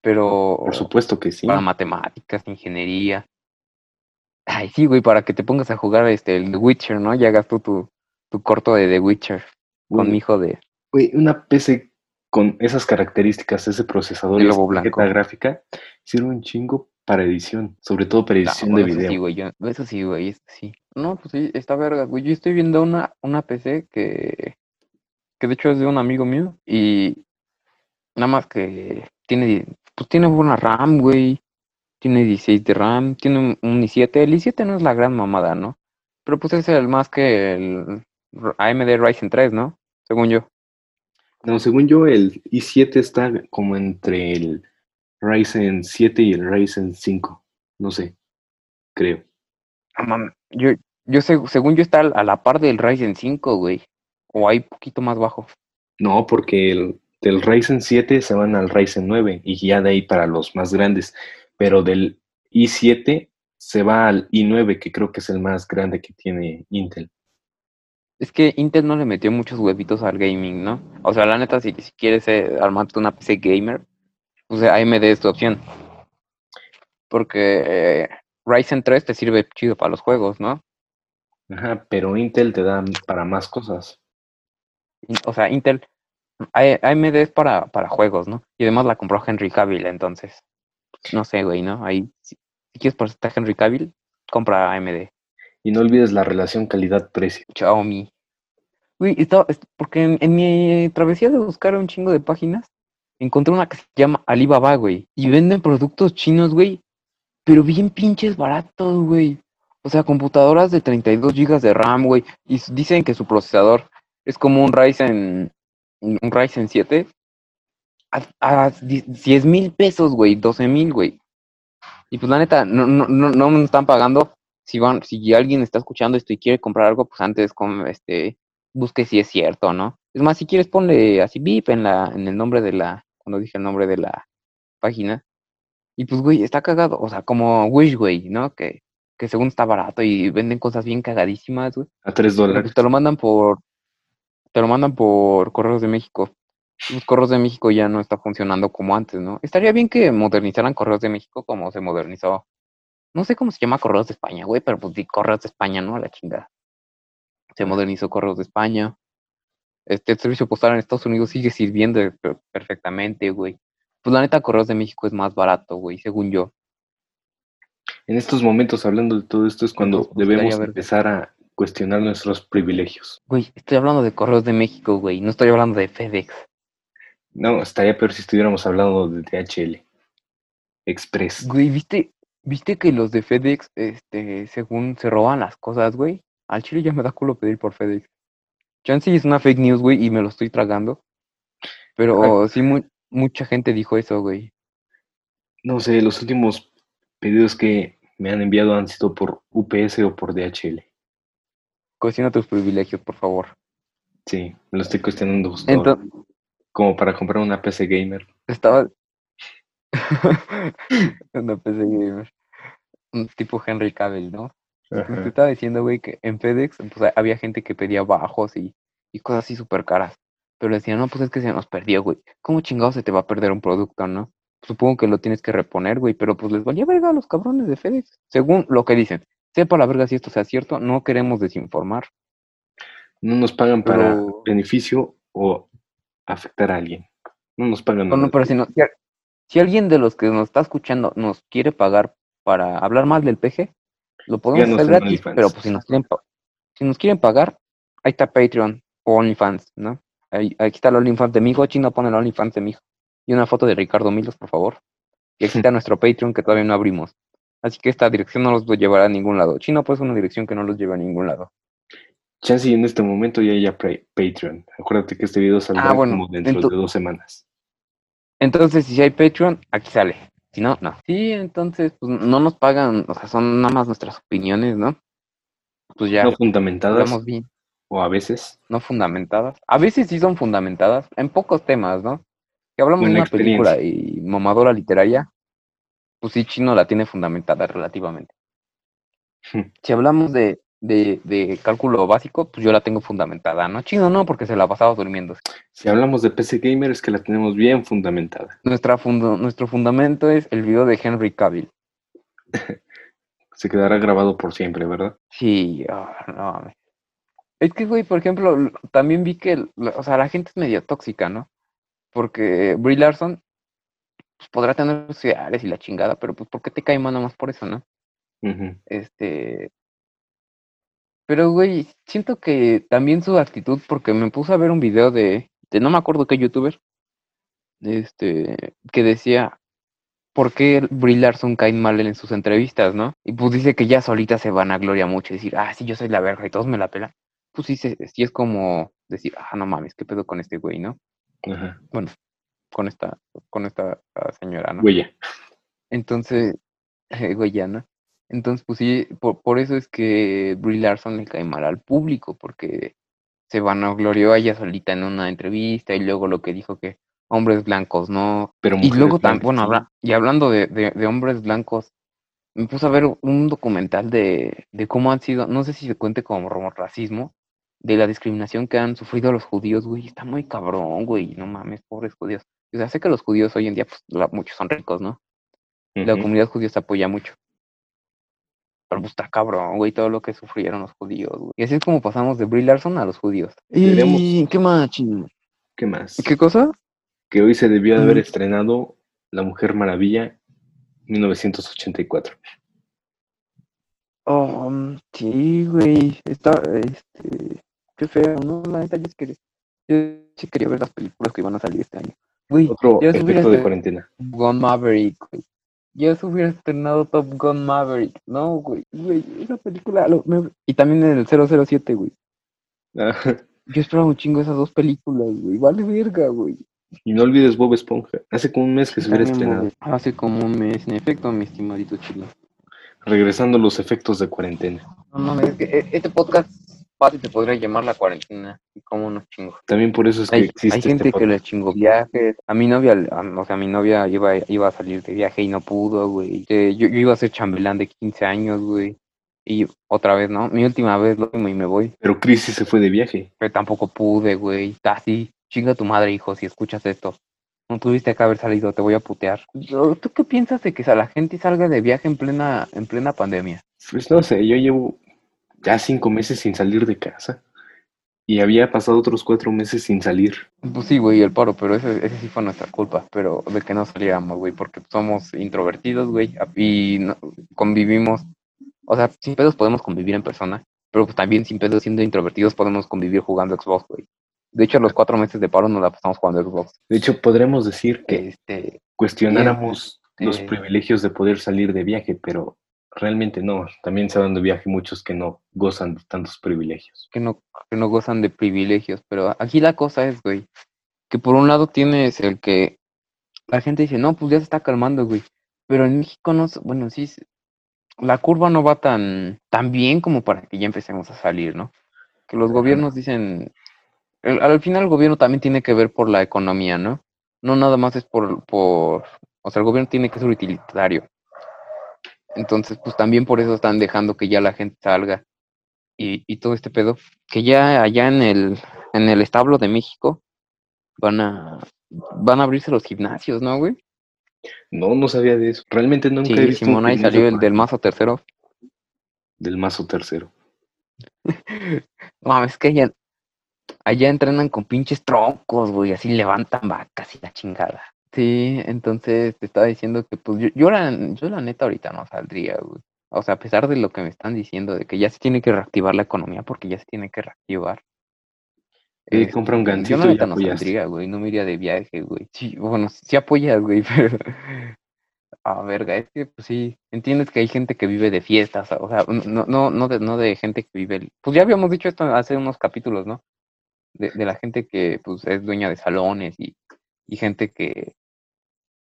Pero Por supuesto que sí. para matemáticas, ingeniería. Ay, sí, güey, para que te pongas a jugar este el The Witcher, ¿no? Ya hagas tú tu, tu corto de The Witcher con mi hijo de. güey, una PC con esas características, ese procesador y esa gráfica, sirve un chingo para edición, sobre todo para Ah, edición bueno, de eso video. sí, güey, yo- eso sí, güey, eso sí. No, pues sí, está verga, güey. Yo estoy viendo una, una PC que, que de hecho es de un amigo mío y nada más que tiene, pues tiene buena RAM, güey. Tiene 16 de RAM, tiene un, un i7. El i7 no es la gran mamada, ¿no? Pero pues es el más que el AMD Ryzen 3, ¿no? Según yo. No, según yo, el i7 está como entre el Ryzen 7 y el Ryzen 5. No sé, creo. Yo, yo seg- según yo está a la par del Ryzen 5, güey. O hay poquito más bajo. No, porque el, del Ryzen 7 se van al Ryzen 9 y ya de ahí para los más grandes. Pero del i7 se va al i9, que creo que es el más grande que tiene Intel. Es que Intel no le metió muchos huevitos al gaming, ¿no? O sea, la neta, si, si quieres eh, armarte una PC gamer, pues AMD es tu opción. Porque eh, Ryzen 3 te sirve chido para los juegos, ¿no? Ajá, pero Intel te da para más cosas. O sea, Intel, AMD es para, para juegos, ¿no? Y además la compró Henry Cavill, entonces, no sé, güey, ¿no? Ahí, si, si quieres por estar Henry Cavill, compra AMD. Y no olvides la relación calidad-precio. Xiaomi. Güey, estaba, es- porque en, mi travesía de buscar un chingo de páginas, encontré una que se llama Alibaba, güey. Y venden productos chinos, güey, pero bien pinches baratos, güey. O sea, computadoras de 32 gigas de RAM, güey. Y dicen que su procesador es como un Ryzen un Ryzen 7 a, a 10 mil pesos, güey, 12 mil, güey. Y pues la neta, no, no, no, no me están pagando. Si van, si alguien está escuchando esto y quiere comprar algo, pues antes con este busque si es cierto, ¿no? Es más, si quieres ponle así VIP en la, en el nombre de la, cuando dije el nombre de la página. Y pues, güey, está cagado. O sea, como Wish, güey, ¿no? Que, que según está barato y venden cosas bien cagadísimas, güey. A tres dólares. pues, te lo mandan por, te lo mandan por Correos de México. Los Correos de México ya no está funcionando como antes, ¿no? Estaría bien que modernizaran Correos de México como se modernizó. No sé cómo se llama Correos de España, güey, pero pues di Correos de España, ¿no? A la chingada. Se modernizó Correos de España. Este el servicio postal en Estados Unidos sigue sirviendo per- perfectamente, güey. Pues la neta, Correos de México es más barato, güey, según yo. En estos momentos, hablando de todo esto, es cuando Entonces, pues, debemos empezar a cuestionar nuestros privilegios. Güey, estoy hablando de Correos de México, güey. No estoy hablando de FedEx. No, estaría peor si estuviéramos hablando de DHL. Express. Güey, ¿viste, ¿viste que los de FedEx, este, según se roban las cosas, güey? Al chile ya me da culo pedir por FedEx. Chance es una fake news, güey, y me lo estoy tragando. Pero sí, mu- mucha gente dijo eso, güey. No sé, los últimos pedidos que me han enviado han sido por UPS o por DHL. Cuestiona tus privilegios, por favor. Sí, me lo estoy cuestionando justo. Entonces, Como para comprar una PC gamer. estaba... [LAUGHS] una PC gamer. Un tipo Henry Cavill, ¿no? Te estaba diciendo, güey, que en FedEx pues, había gente que pedía bajos y, y cosas así súper caras. Pero decían, no, pues es que se nos perdió, güey. ¿Cómo chingado se te va a perder un producto, no? Supongo que lo tienes que reponer, güey, pero pues les valía verga a los cabrones de FedEx. Según lo que dicen. Sepa la verga si esto sea cierto, no queremos desinformar. No nos pagan para Pero- beneficio o afectar a alguien. No nos pagan No, no, pero si, no, si alguien de los que nos está escuchando nos quiere pagar para hablar mal del PG, lo podemos hacer gratis, pero pues si nos quieren si nos quieren pagar, ahí está Patreon o OnlyFans, ¿no? Ahí, aquí está el OnlyFans de mi hijo, chino pone el OnlyFans de mi hijo. Y una foto de Ricardo Milos, por favor. Y aquí está [LAUGHS] nuestro Patreon que todavía no abrimos. Así que esta dirección no los llevará a ningún lado. Chino pues una dirección que no los lleva a ningún lado. Chance y en este momento ya pre- Patreon. Acuérdate que este video saldrá Ah, bueno, como dentro de dos semanas. Entonces, si hay Patreon, aquí sale. Si no, no. Sí, entonces, pues no nos pagan, o sea, son nada más nuestras opiniones, ¿no? Pues ya, No fundamentadas bien, o a veces. no fundamentadas. A veces sí son fundamentadas, en pocos temas, ¿no? Si hablamos de una película y mamadora literaria, pues sí, Chino la tiene fundamentada relativamente. Hmm. Si hablamos de, de, de cálculo básico, pues yo la tengo fundamentada, ¿no? Chino no, porque se la pasaba durmiendo. Si hablamos de PC gamer es que la tenemos bien fundamentada. Nuestra fundo- nuestro fundamento es el video de Henry Cavill. [LAUGHS] Se quedará grabado por siempre, ¿verdad? Sí, ah, no mames. Es que, güey, por ejemplo, también vi que, o sea, la gente es medio tóxica, ¿no? Porque Brie Larson pues, podrá tener sus ideales y la chingada, pero pues, ¿por qué te cae mal nomás por eso, no? Este. Pero, güey, siento que también su actitud, porque me puse a ver un video de, de no me acuerdo qué youtuber, este, que decía, ¿por qué Brie Larson cae mal en sus entrevistas, no? Y pues dice que ya solita se van a gloria mucho, y decir, ah, sí, yo soy la verga y todos me la pelan. Pues sí, sí es como decir, ah, no mames, ¿qué pedo con este güey, no? Ajá. Bueno, con esta, con esta ah, señora, ¿no? Huella. Entonces, [LAUGHS] güey, ya, ¿no? Entonces, pues sí, por, por eso es que Brie Larson le cae mal al público, porque se vanaglorió a ella solita en una entrevista y luego lo que dijo que hombres blancos, ¿no? Pero Y luego también, bueno, habla- y hablando de, de, de hombres blancos, me puse a ver un documental de, de cómo han sido, no sé si se cuente como racismo, de la discriminación que han sufrido los judíos, güey, está muy cabrón, güey, no mames, pobres judíos. O sea, sé que los judíos hoy en día, pues, la- muchos son ricos, ¿no? La comunidad judía se apoya mucho. Pero pues está cabrón, güey, todo lo que sufrieron los judíos, güey. Y así es como pasamos de Brie Larson a los judíos. ¿Y qué más, chino? ¿Qué más? ¿Qué cosa? Que hoy se debió de haber Mm. estrenado La Mujer Maravilla 1984. Oh, mm, sí, güey. Está, este, qué feo, ¿no? La neta, yo sí quería, yo sí quería ver las películas que iban a salir este año. Güey, Otro efecto de cuarentena. Gun Maverick, güey. Ya se hubiera estrenado Top Gun Maverick. No, güey, güey, esa película. lo- me- y también el 007, güey. Ah, Yo esperaba un chingo esas dos películas, güey. Vale verga, güey. Y no olvides Bob Esponja. Hace como un mes que se hubiera estrenado. Hace como un mes, en efecto, mi estimadito chilo. Regresando a los efectos de cuarentena. No mames, es que e- este podcast fácil se podría llamar la cuarentena. Y como unos chingos. También por eso es que Hay, existe hay gente este que podcast. le chingó viajes. A mi novia, a- o sea, mi novia iba, iba a salir de viaje y no pudo, güey. Eh, yo, yo iba a ser chambelán de 15 años, güey. Y otra vez, ¿no? Mi última vez lo mismo y me voy. Pero Chris sí se fue de viaje. Pero tampoco pude, güey. Así, chinga tu madre, hijo, si escuchas esto. No tuviste que haber salido, te voy a putear. ¿Tú qué piensas de que la gente salga de viaje en plena, en plena pandemia? Pues no sé, yo llevo ya cinco meses sin salir de casa. Y había pasado otros cuatro meses sin salir. Pues sí, güey, el paro, pero ese, ese sí fue nuestra culpa, pero de que no saliéramos, güey, porque somos introvertidos, güey, y no- convivimos, o sea, sin pedos podemos convivir en persona, pero pues también sin pedos siendo introvertidos podemos convivir jugando Xbox, güey. De hecho, los cuatro meses de paro nos la pasamos jugando Xbox. De hecho, podremos decir que Este, cuestionáramos Bien, los eh. privilegios de poder salir de viaje, pero realmente no. También se van de viaje muchos que no gozan de tantos privilegios. que no, que no gozan de privilegios, pero aquí la cosa es, güey, que por un lado tienes el que la gente dice, no, pues ya se está calmando, güey, pero en México no, bueno, sí, la curva no va tan, tan bien como para que ya empecemos a salir, ¿no? Que los gobiernos dicen, el- al final el gobierno también tiene que ver por la economía, ¿no? No nada más es por, por, o sea, el gobierno tiene que ser utilitario. Entonces, pues también por eso están dejando que ya la gente salga y, y todo este pedo, que ya allá en el, en el establo de México van a, van a abrirse los gimnasios, ¿no, güey? No, no sabía de eso. Realmente nunca he Sí, visto un Simón, ahí salió el del mazo tercero. del mazo tercero. [LAUGHS] No, mames, es que allá, allá entrenan con pinches troncos, güey, así levantan vacas y la chingada. Sí, entonces te estaba diciendo que pues yo, yo, la, yo la neta ahorita no saldría, güey. O sea, a pesar de lo que me están diciendo, de que ya se tiene que reactivar la economía, porque ya se tiene que reactivar. Eh, Este, compra un Yo gancito la y neta no saldría, güey, no me iría de viaje, güey. Sí, bueno, sí apoyas, güey, [LAUGHS] pero... Ah, verga, es que, pues sí, entiendes que hay gente que vive de fiestas, o sea, no, no, no, de, no de gente que vive... Pues ya habíamos dicho esto hace unos capítulos, ¿no? De, de la gente que, pues, es dueña de salones y, y gente que,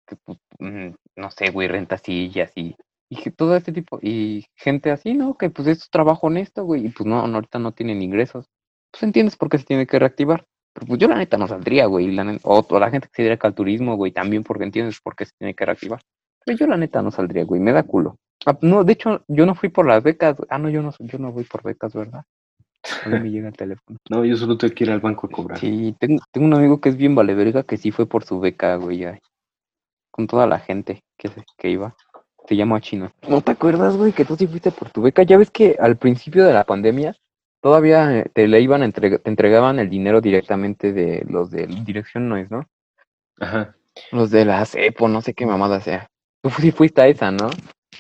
que pues, mm, no sé, güey, renta sillas y, y todo este tipo, y gente así, ¿no? Que, pues, es su trabajo honesto, güey, y pues no, no, ahorita no tienen ingresos. Pues entiendes por qué se tiene que reactivar. Pero pues yo la neta no saldría, güey. La o, o la gente que se dedica al turismo, güey, también porque entiendes por qué se tiene que reactivar. Pero yo la neta no saldría, güey. Me da culo. Ah, no, de hecho, yo no fui por las becas. Ah, no, yo no, yo no voy por becas, ¿verdad? A mí me llega el teléfono. [LAUGHS] No, yo solo tengo que ir al banco a cobrar. Sí, tengo, tengo un amigo que es bien vale verga que sí fue por su beca, güey. ay, Con toda la gente que, se- que iba. Se llama Chino. ¿No te acuerdas, güey, que tú sí fuiste por tu beca? Ya ves que al principio de la pandemia todavía eh, te le iban a te entregaban el dinero directamente de los de Dirección Noise, ¿no? Ajá. Los de la CEPO, no sé qué mamada sea. Tú sí fuiste a esa, ¿no?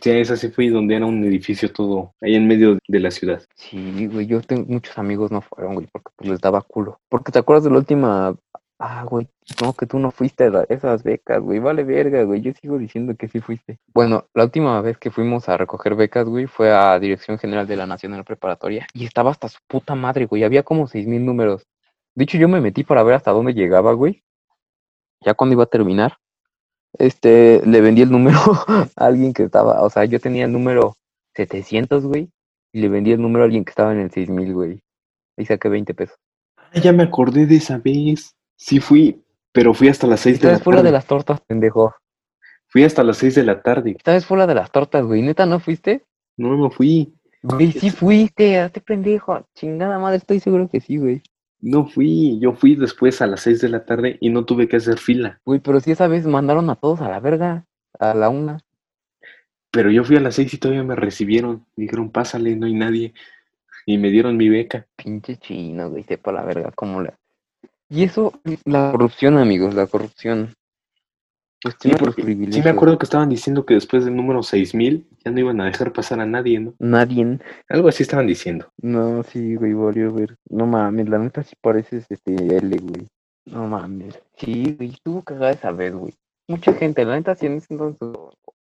Sí, a esa sí fui donde era un edificio todo ahí en medio de la ciudad. Sí, güey, yo tengo muchos amigos no fueron, güey, porque pues les daba culo. Porque te acuerdas de la última, ah, güey, no, que tú no fuiste a esas becas, güey, vale verga, güey, yo sigo diciendo que sí fuiste. Bueno, la última vez que fuimos a recoger becas, güey, fue a Dirección General de la la preparatoria y estaba hasta su puta madre, güey, había como seis mil números. De hecho, yo me metí para ver hasta dónde llegaba, güey. Ya cuando iba a terminar, este, le vendí el número [LAUGHS] a alguien que estaba, o sea, yo tenía el número 700, güey, y le vendí el número a alguien que estaba en el 6000, güey. Ahí saqué 20 pesos. Ah, ya me acordé de esa vez. Sí fui, pero fui hasta las seis de Esta la vez fue la tarde. de las tortas, pendejo. Fui hasta las seis de la tarde. Esta vez fue la de las tortas, güey. ¿Neta no fuiste? No, no fui. Güey, sí fuiste, hazte pendejo. Chingada madre, estoy seguro que sí, güey. No fui. Yo fui después a las seis de la tarde y no tuve que hacer fila. Güey, pero sí esa vez mandaron a todos a la verga. A la una. Pero yo fui a las seis y todavía me recibieron. Me dijeron, pásale, no hay nadie. Y me dieron mi beca. Pinche chino, güey, sepa la verga cómo la. Y eso, la corrupción, amigos, la corrupción. Sí, porque sí me acuerdo que estaban diciendo que después del número 6000 ya no iban a dejar pasar a nadie, ¿no? Nadie. Algo así estaban diciendo. No, sí, güey, volvió a ver. No mames, la neta sí pareces este L, güey. No mames. Sí, güey, tuvo cagada esa vez, güey. Mucha gente, la neta, si en ese entonces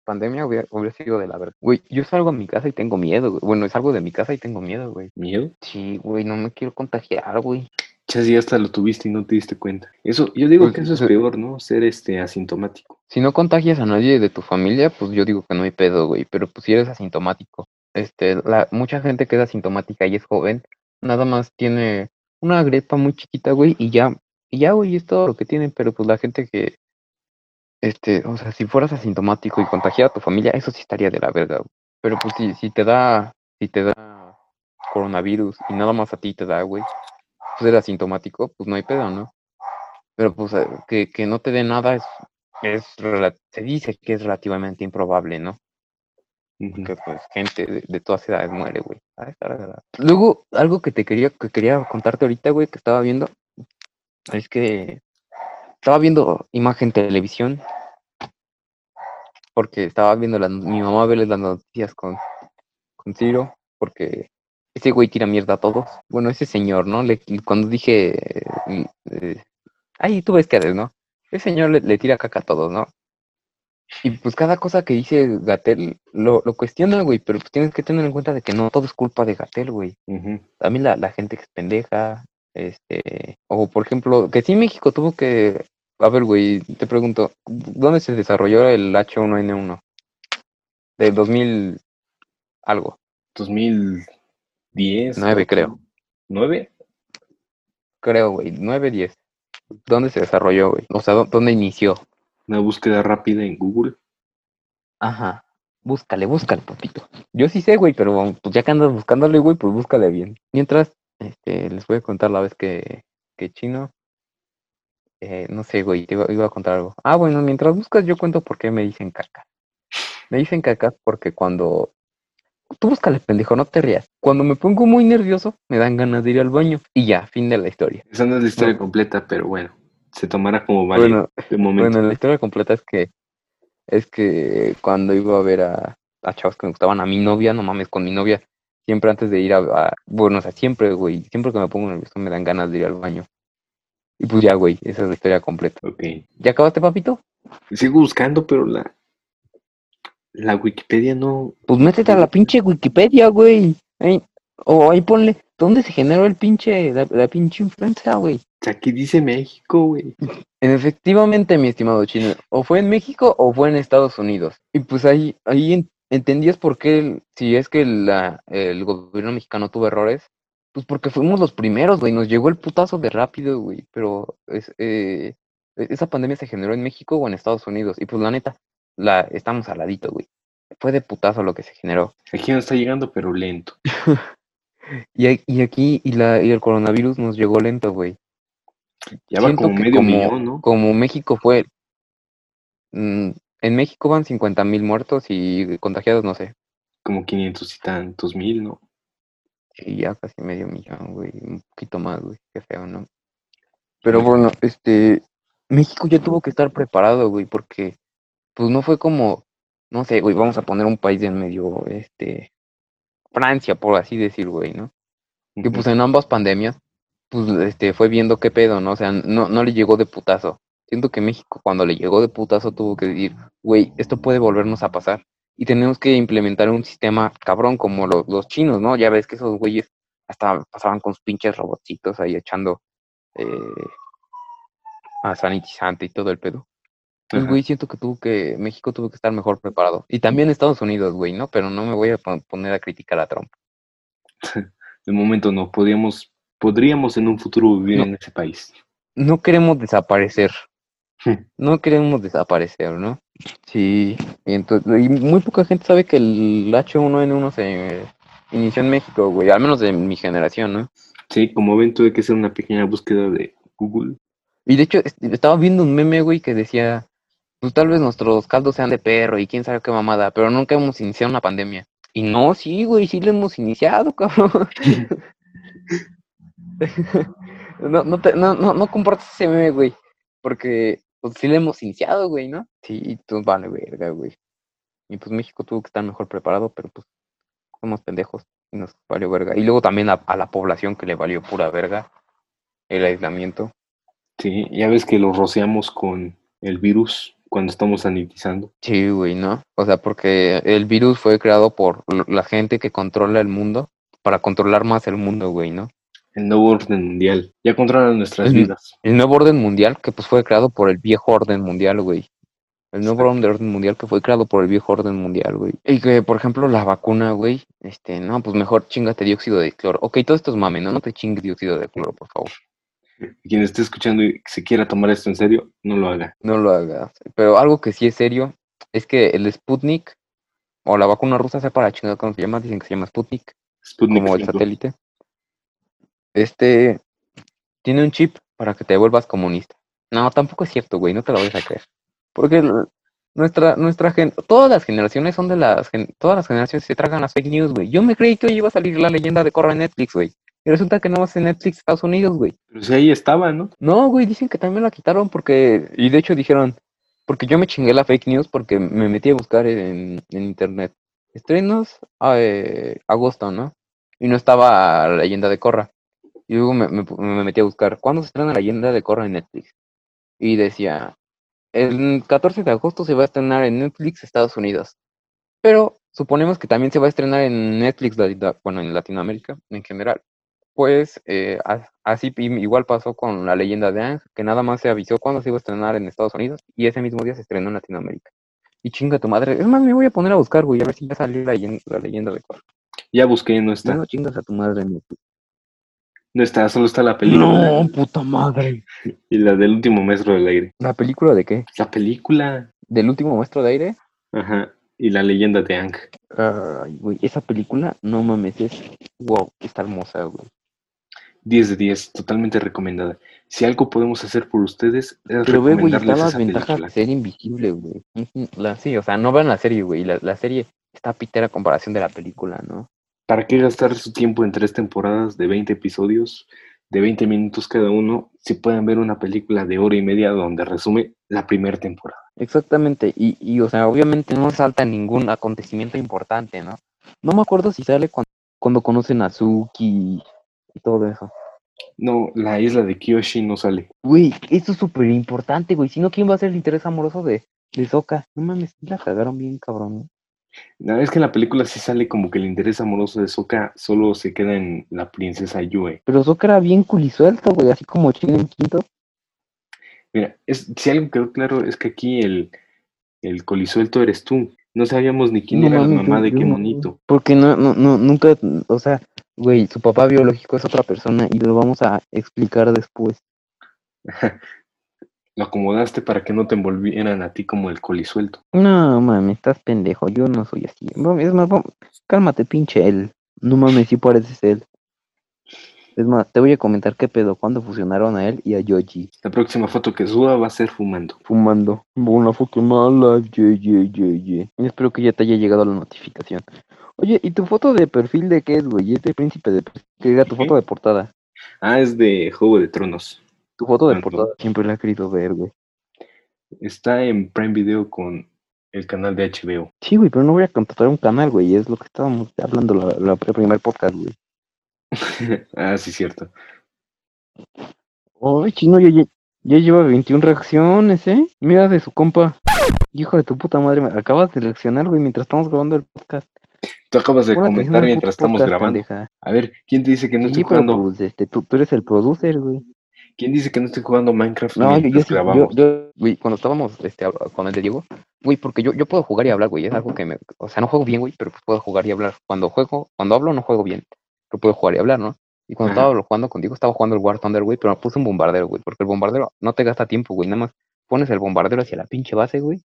pandemia hubiera, hubiera sido de la verga. Güey, yo salgo a mi casa y tengo miedo, güey. Bueno, salgo de mi casa y tengo miedo, güey. ¿Miedo? Sí, güey, no me quiero contagiar, güey. Chas, ya hasta lo tuviste y no te diste cuenta. Eso, yo digo Pues, que eso es eh, peor, ¿no? Ser este asintomático. Si no contagias a nadie de tu familia, pues yo digo que no hay pedo, güey. Pero pues si eres asintomático, este, la, mucha gente que es asintomática y es joven, nada más tiene una gripa muy chiquita, güey, y ya, y ya, güey, es todo lo que tienen. Pero pues la gente que, este, o sea, si fueras asintomático y contagiar a tu familia, eso sí estaría de la verga, güey. Pero pues si, si te da, si te da coronavirus y nada más a ti te da, güey, pues eres asintomático, pues no hay pedo, ¿no? Pero pues eh, que, que no te dé nada es, es se dice que es relativamente improbable, ¿no? Ujú. Que pues gente de, de todas edades muere, güey. Luego, algo que te quería, que quería contarte ahorita, güey, que estaba viendo, es que estaba viendo imagen televisión, porque estaba viendo la, mi mamá ve las noticias con, con Ciro, porque ese güey tira mierda a todos. Bueno, ese señor, ¿no? Le, cuando dije, eh, eh, ay, tú ves que haces, ¿no? Ese señor le, le tira caca a todos, ¿no? Y pues cada cosa que dice Gatel lo, lo cuestiona, güey, pero pues tienes que tener en cuenta de que no todo es culpa de Gatel, güey. Ujú. También la, la gente que es pendeja, este, o por ejemplo, que sí México tuvo que, a ver, güey, te pregunto, ¿dónde se desarrolló el H1N1? De 2000 algo, 2010. Nueve, creo. ¿Nueve? creo, güey, 9, 10. ¿Dónde se desarrolló, güey? O sea, ¿dó- ¿dónde inició? Una búsqueda rápida en Google. Ajá. Búscale, búscale, papito. Yo sí sé, güey, pero pues ya que andas buscándole, güey, pues búscale bien. Mientras, este, les voy a contar la vez que, que Chino, eh, no sé, güey, te iba, iba a contar algo. Ah, bueno, mientras buscas, yo cuento por qué me dicen caca. Me dicen caca porque cuando... Tú búscale, pendejo, no te rías. Cuando me pongo muy nervioso, me dan ganas de ir al baño. Y ya, fin de la historia. Esa no es la historia No. completa, pero bueno, se tomará como válido Bueno, de momento. Bueno, la historia completa es que es que cuando iba a ver a, a chavos que me gustaban, a mi novia, no mames, con mi novia, siempre antes de ir a, a- bueno, o sea, siempre, güey, siempre que me pongo nervioso me dan ganas de ir al baño. Y pues ya, güey, esa es la historia completa. Ok. ¿Ya acabaste, papito? Sigo buscando, pero la, la Wikipedia no. Pues métete a la pinche Wikipedia, güey. Ahí- o ahí ponle, ¿dónde se generó el pinche, la, la pinche influenza, güey? Aquí dice México, güey. Efectivamente, mi estimado chino, o fue en México o fue en Estados Unidos. Y pues ahí, ahí en- entendías por qué, si es que la, el gobierno mexicano tuvo errores, pues porque fuimos los primeros, güey, nos llegó el putazo de rápido, güey, pero es, eh, e- esa pandemia se generó en México o en Estados Unidos, y pues la neta, la, estamos al ladito, güey. Fue de putazo lo que se generó. Aquí no está llegando, pero lento. [LAUGHS] Y, y aquí, y, la, y el coronavirus nos llegó lento, güey. Ya va como medio como- millón, ¿no? como México fue, mm, en México van 50 mil muertos y contagiados, no sé, Como 500 y tantos mil, ¿no? y ya casi medio millón, güey, un poquito más, güey, qué feo, ¿no? Pero bueno, este, México ya tuvo que estar preparado, güey, porque, pues no fue como, no sé, güey, vamos a poner un país en medio, este, Francia, por así decir, güey, ¿no? que pues en ambas pandemias, pues este, fue viendo qué pedo, ¿no? O sea, no, no le llegó de putazo. Siento que México cuando le llegó de putazo tuvo que decir, güey, esto puede volvernos a pasar. Y tenemos que implementar un sistema cabrón como lo- los chinos, ¿no? Ya ves que esos güeyes hasta pasaban con sus pinches robotcitos ahí echando eh, a sanitizante y todo el pedo. Pues, Ajá. güey, siento que tuvo que, México tuvo que estar mejor preparado. Y también Estados Unidos, güey, ¿no? Pero no me voy a pon- poner a criticar a Trump. [LAUGHS] De momento no. Podríamos, podríamos en un futuro vivir No. en ese país. no queremos desaparecer. [LAUGHS] No queremos desaparecer, ¿no? Sí, y, entonces, y muy poca gente sabe que el H1N1 se inició en México, güey, al menos de mi generación, ¿no? Sí, como ven, tuve que hacer una pequeña búsqueda de Google. Y de hecho, est- estaba viendo un meme, güey, que decía, pues tal vez nuestros caldos sean de perro y quién sabe qué mamada, pero nunca hemos iniciado una pandemia. Y no, sí, güey, sí lo hemos iniciado, [LAUGHS] cabrón. [LAUGHS] no, no, te- no, no, no compartas ese meme, güey, porque pues sí lo hemos iniciado, güey, ¿no? Sí, y pues vale, verga, güey. Y pues México tuvo que estar mejor preparado, pero pues somos pendejos y nos valió verga. Y luego también a, a la población que le valió pura verga el aislamiento. Sí, ya ves que lo rociamos con el virus cuando estamos sanitizando. Sí, güey, ¿no? O sea, porque el virus fue creado por la gente que controla el mundo para controlar más el mundo, güey, ¿no? El nuevo orden mundial. Ya controlan nuestras El- vidas. El nuevo orden mundial que pues fue creado por el viejo orden mundial, güey. El nuevo orden mundial que fue creado por el viejo orden mundial, güey. Y que, por ejemplo, la vacuna, güey, este, no, pues mejor chingate dióxido de cloro. Ok, todo esto es mame, ¿no? No te chingues dióxido de cloro, por favor. Quien esté escuchando y se quiera tomar esto en serio, no lo haga. No lo hagas. Pero algo que sí es serio es que el Sputnik o la vacuna rusa, sepa la chingada cómo se llama, dicen que se llama Sputnik, Sputnik como el 5. satélite. Este tiene un chip para que te vuelvas comunista. No, tampoco es cierto, güey, no te lo vayas a creer. Porque nuestra, nuestra gen, todas las generaciones son de las, gen- todas las generaciones se tragan las fake news, güey. Yo me creí que hoy iba a salir la leyenda de Corra en Netflix, güey. Y resulta que no a ser Netflix Estados Unidos, güey. Pero si ahí estaba, ¿no? No, güey, dicen que también la quitaron porque, y de hecho dijeron, porque yo me chingué la fake news porque me metí a buscar en, en internet. Estrenos eh, agosto, ¿no? Y no estaba la leyenda de Corra. Y luego me, me metí a buscar, ¿cuándo se estrena la leyenda de Corra en Netflix? Y decía, el 14 de agosto se va a estrenar en Netflix Estados Unidos. Pero suponemos que también se va a estrenar en Netflix, bueno, en Latinoamérica en general. Pues eh, así igual pasó con la leyenda de Ang, que nada más se avisó cuándo se iba a estrenar en Estados Unidos y ese mismo día se estrenó en Latinoamérica. Y chinga tu madre. Es más, me voy a poner a buscar, güey, a ver si ya salió la, leyen- la leyenda de Korra. Ya busqué, no está. No, chingas a tu madre. No, No está, solo está la película. no puta madre. Y la del último maestro del aire. ¿La película de qué? La película. ¿Del último maestro de aire? Ajá. Y la leyenda de Ang. Ay, güey, esa película, no mames, es... Wow, está hermosa, güey. 10 de 10, totalmente recomendada. Si algo podemos hacer por ustedes es Pero ve, güey, las ventajas de ser invisible, güey. La, sí, o sea, no vean la serie, güey. La, la serie está pitera a comparación de la película, ¿no? ¿Para qué gastar su tiempo en tres temporadas de 20 episodios, de 20 minutos cada uno, si pueden ver una película de hora y media donde resume la primera temporada? Exactamente, y, y o sea, obviamente no salta ningún acontecimiento importante, ¿no? No me acuerdo si sale cuando, cuando conocen a Suki y todo eso. No, la isla de Kyoshi no sale. Güey, eso es súper importante, güey. Si no, ¿quién va a ser el interés amoroso de, de Sokka? No mames, la cagaron bien, cabrón. ¿no? La verdad es que en la película sí sale como que el interés amoroso de Sokka solo se queda en la princesa Yue. Pero Sokka era bien culisuelto, güey, así como Chin en quinto. Mira, es, si algo quedó claro es que aquí el, el colisuelto eres tú. No sabíamos ni quién No era la mames, mamá yo- de qué no- monito. Porque no, no, no, nunca, o sea, güey, su papá biológico es otra persona y lo vamos a explicar después. [LAUGHS] Lo acomodaste para que no te envolvieran a ti como el colisuelto. No mames, estás pendejo, yo no soy así. Es más, vamos, cálmate, pinche él. No mames, sí pareces él. Es más, te voy a comentar qué pedo cuando fusionaron a él y a Yoji. La próxima foto que suba va a ser fumando. Fumando. Una foto mala, ye, ye, ye, ye. Espero que ya te haya llegado la notificación. Oye, ¿y tu foto de perfil de qué es, güey? Es de príncipe de... Que era tu foto de portada. Ah, es de Juego de Tronos. Tu foto de Tanto. portada siempre la he querido ver, güey. Está en Prime Video con el canal de HBO. Sí, güey, pero no voy a contratar un canal, güey. Es lo que estábamos hablando la, la el primer podcast, güey. [LAUGHS] ah, sí, cierto. Ay, chino, ya, ya, ya lleva 21 reacciones, ¿eh? Mira de su compa. Hijo de tu puta madre, me acabas de reaccionar, güey, mientras estamos grabando el podcast. Tú acabas de comentar mientras estamos podcast, grabando. pendeja. A ver, ¿quién te dice que no Sí, estoy jugando? pues, este, tú, tú eres el producer, güey. ¿Quién dice que no estoy jugando Minecraft No, yo, yo, grabamos? yo, güey, cuando estábamos este, con el de Diego, güey, porque yo, yo puedo jugar y hablar, güey, es algo que me, o sea, no juego bien, güey, pero pues puedo jugar y hablar. Cuando juego, cuando hablo no juego bien, pero puedo jugar y hablar, ¿no? Y cuando Ajá. estaba jugando contigo, estaba jugando el War Thunder, güey, pero me puse un bombardero, güey, porque el bombardero no te gasta tiempo, güey, nada más pones el bombardero hacia la pinche base, güey.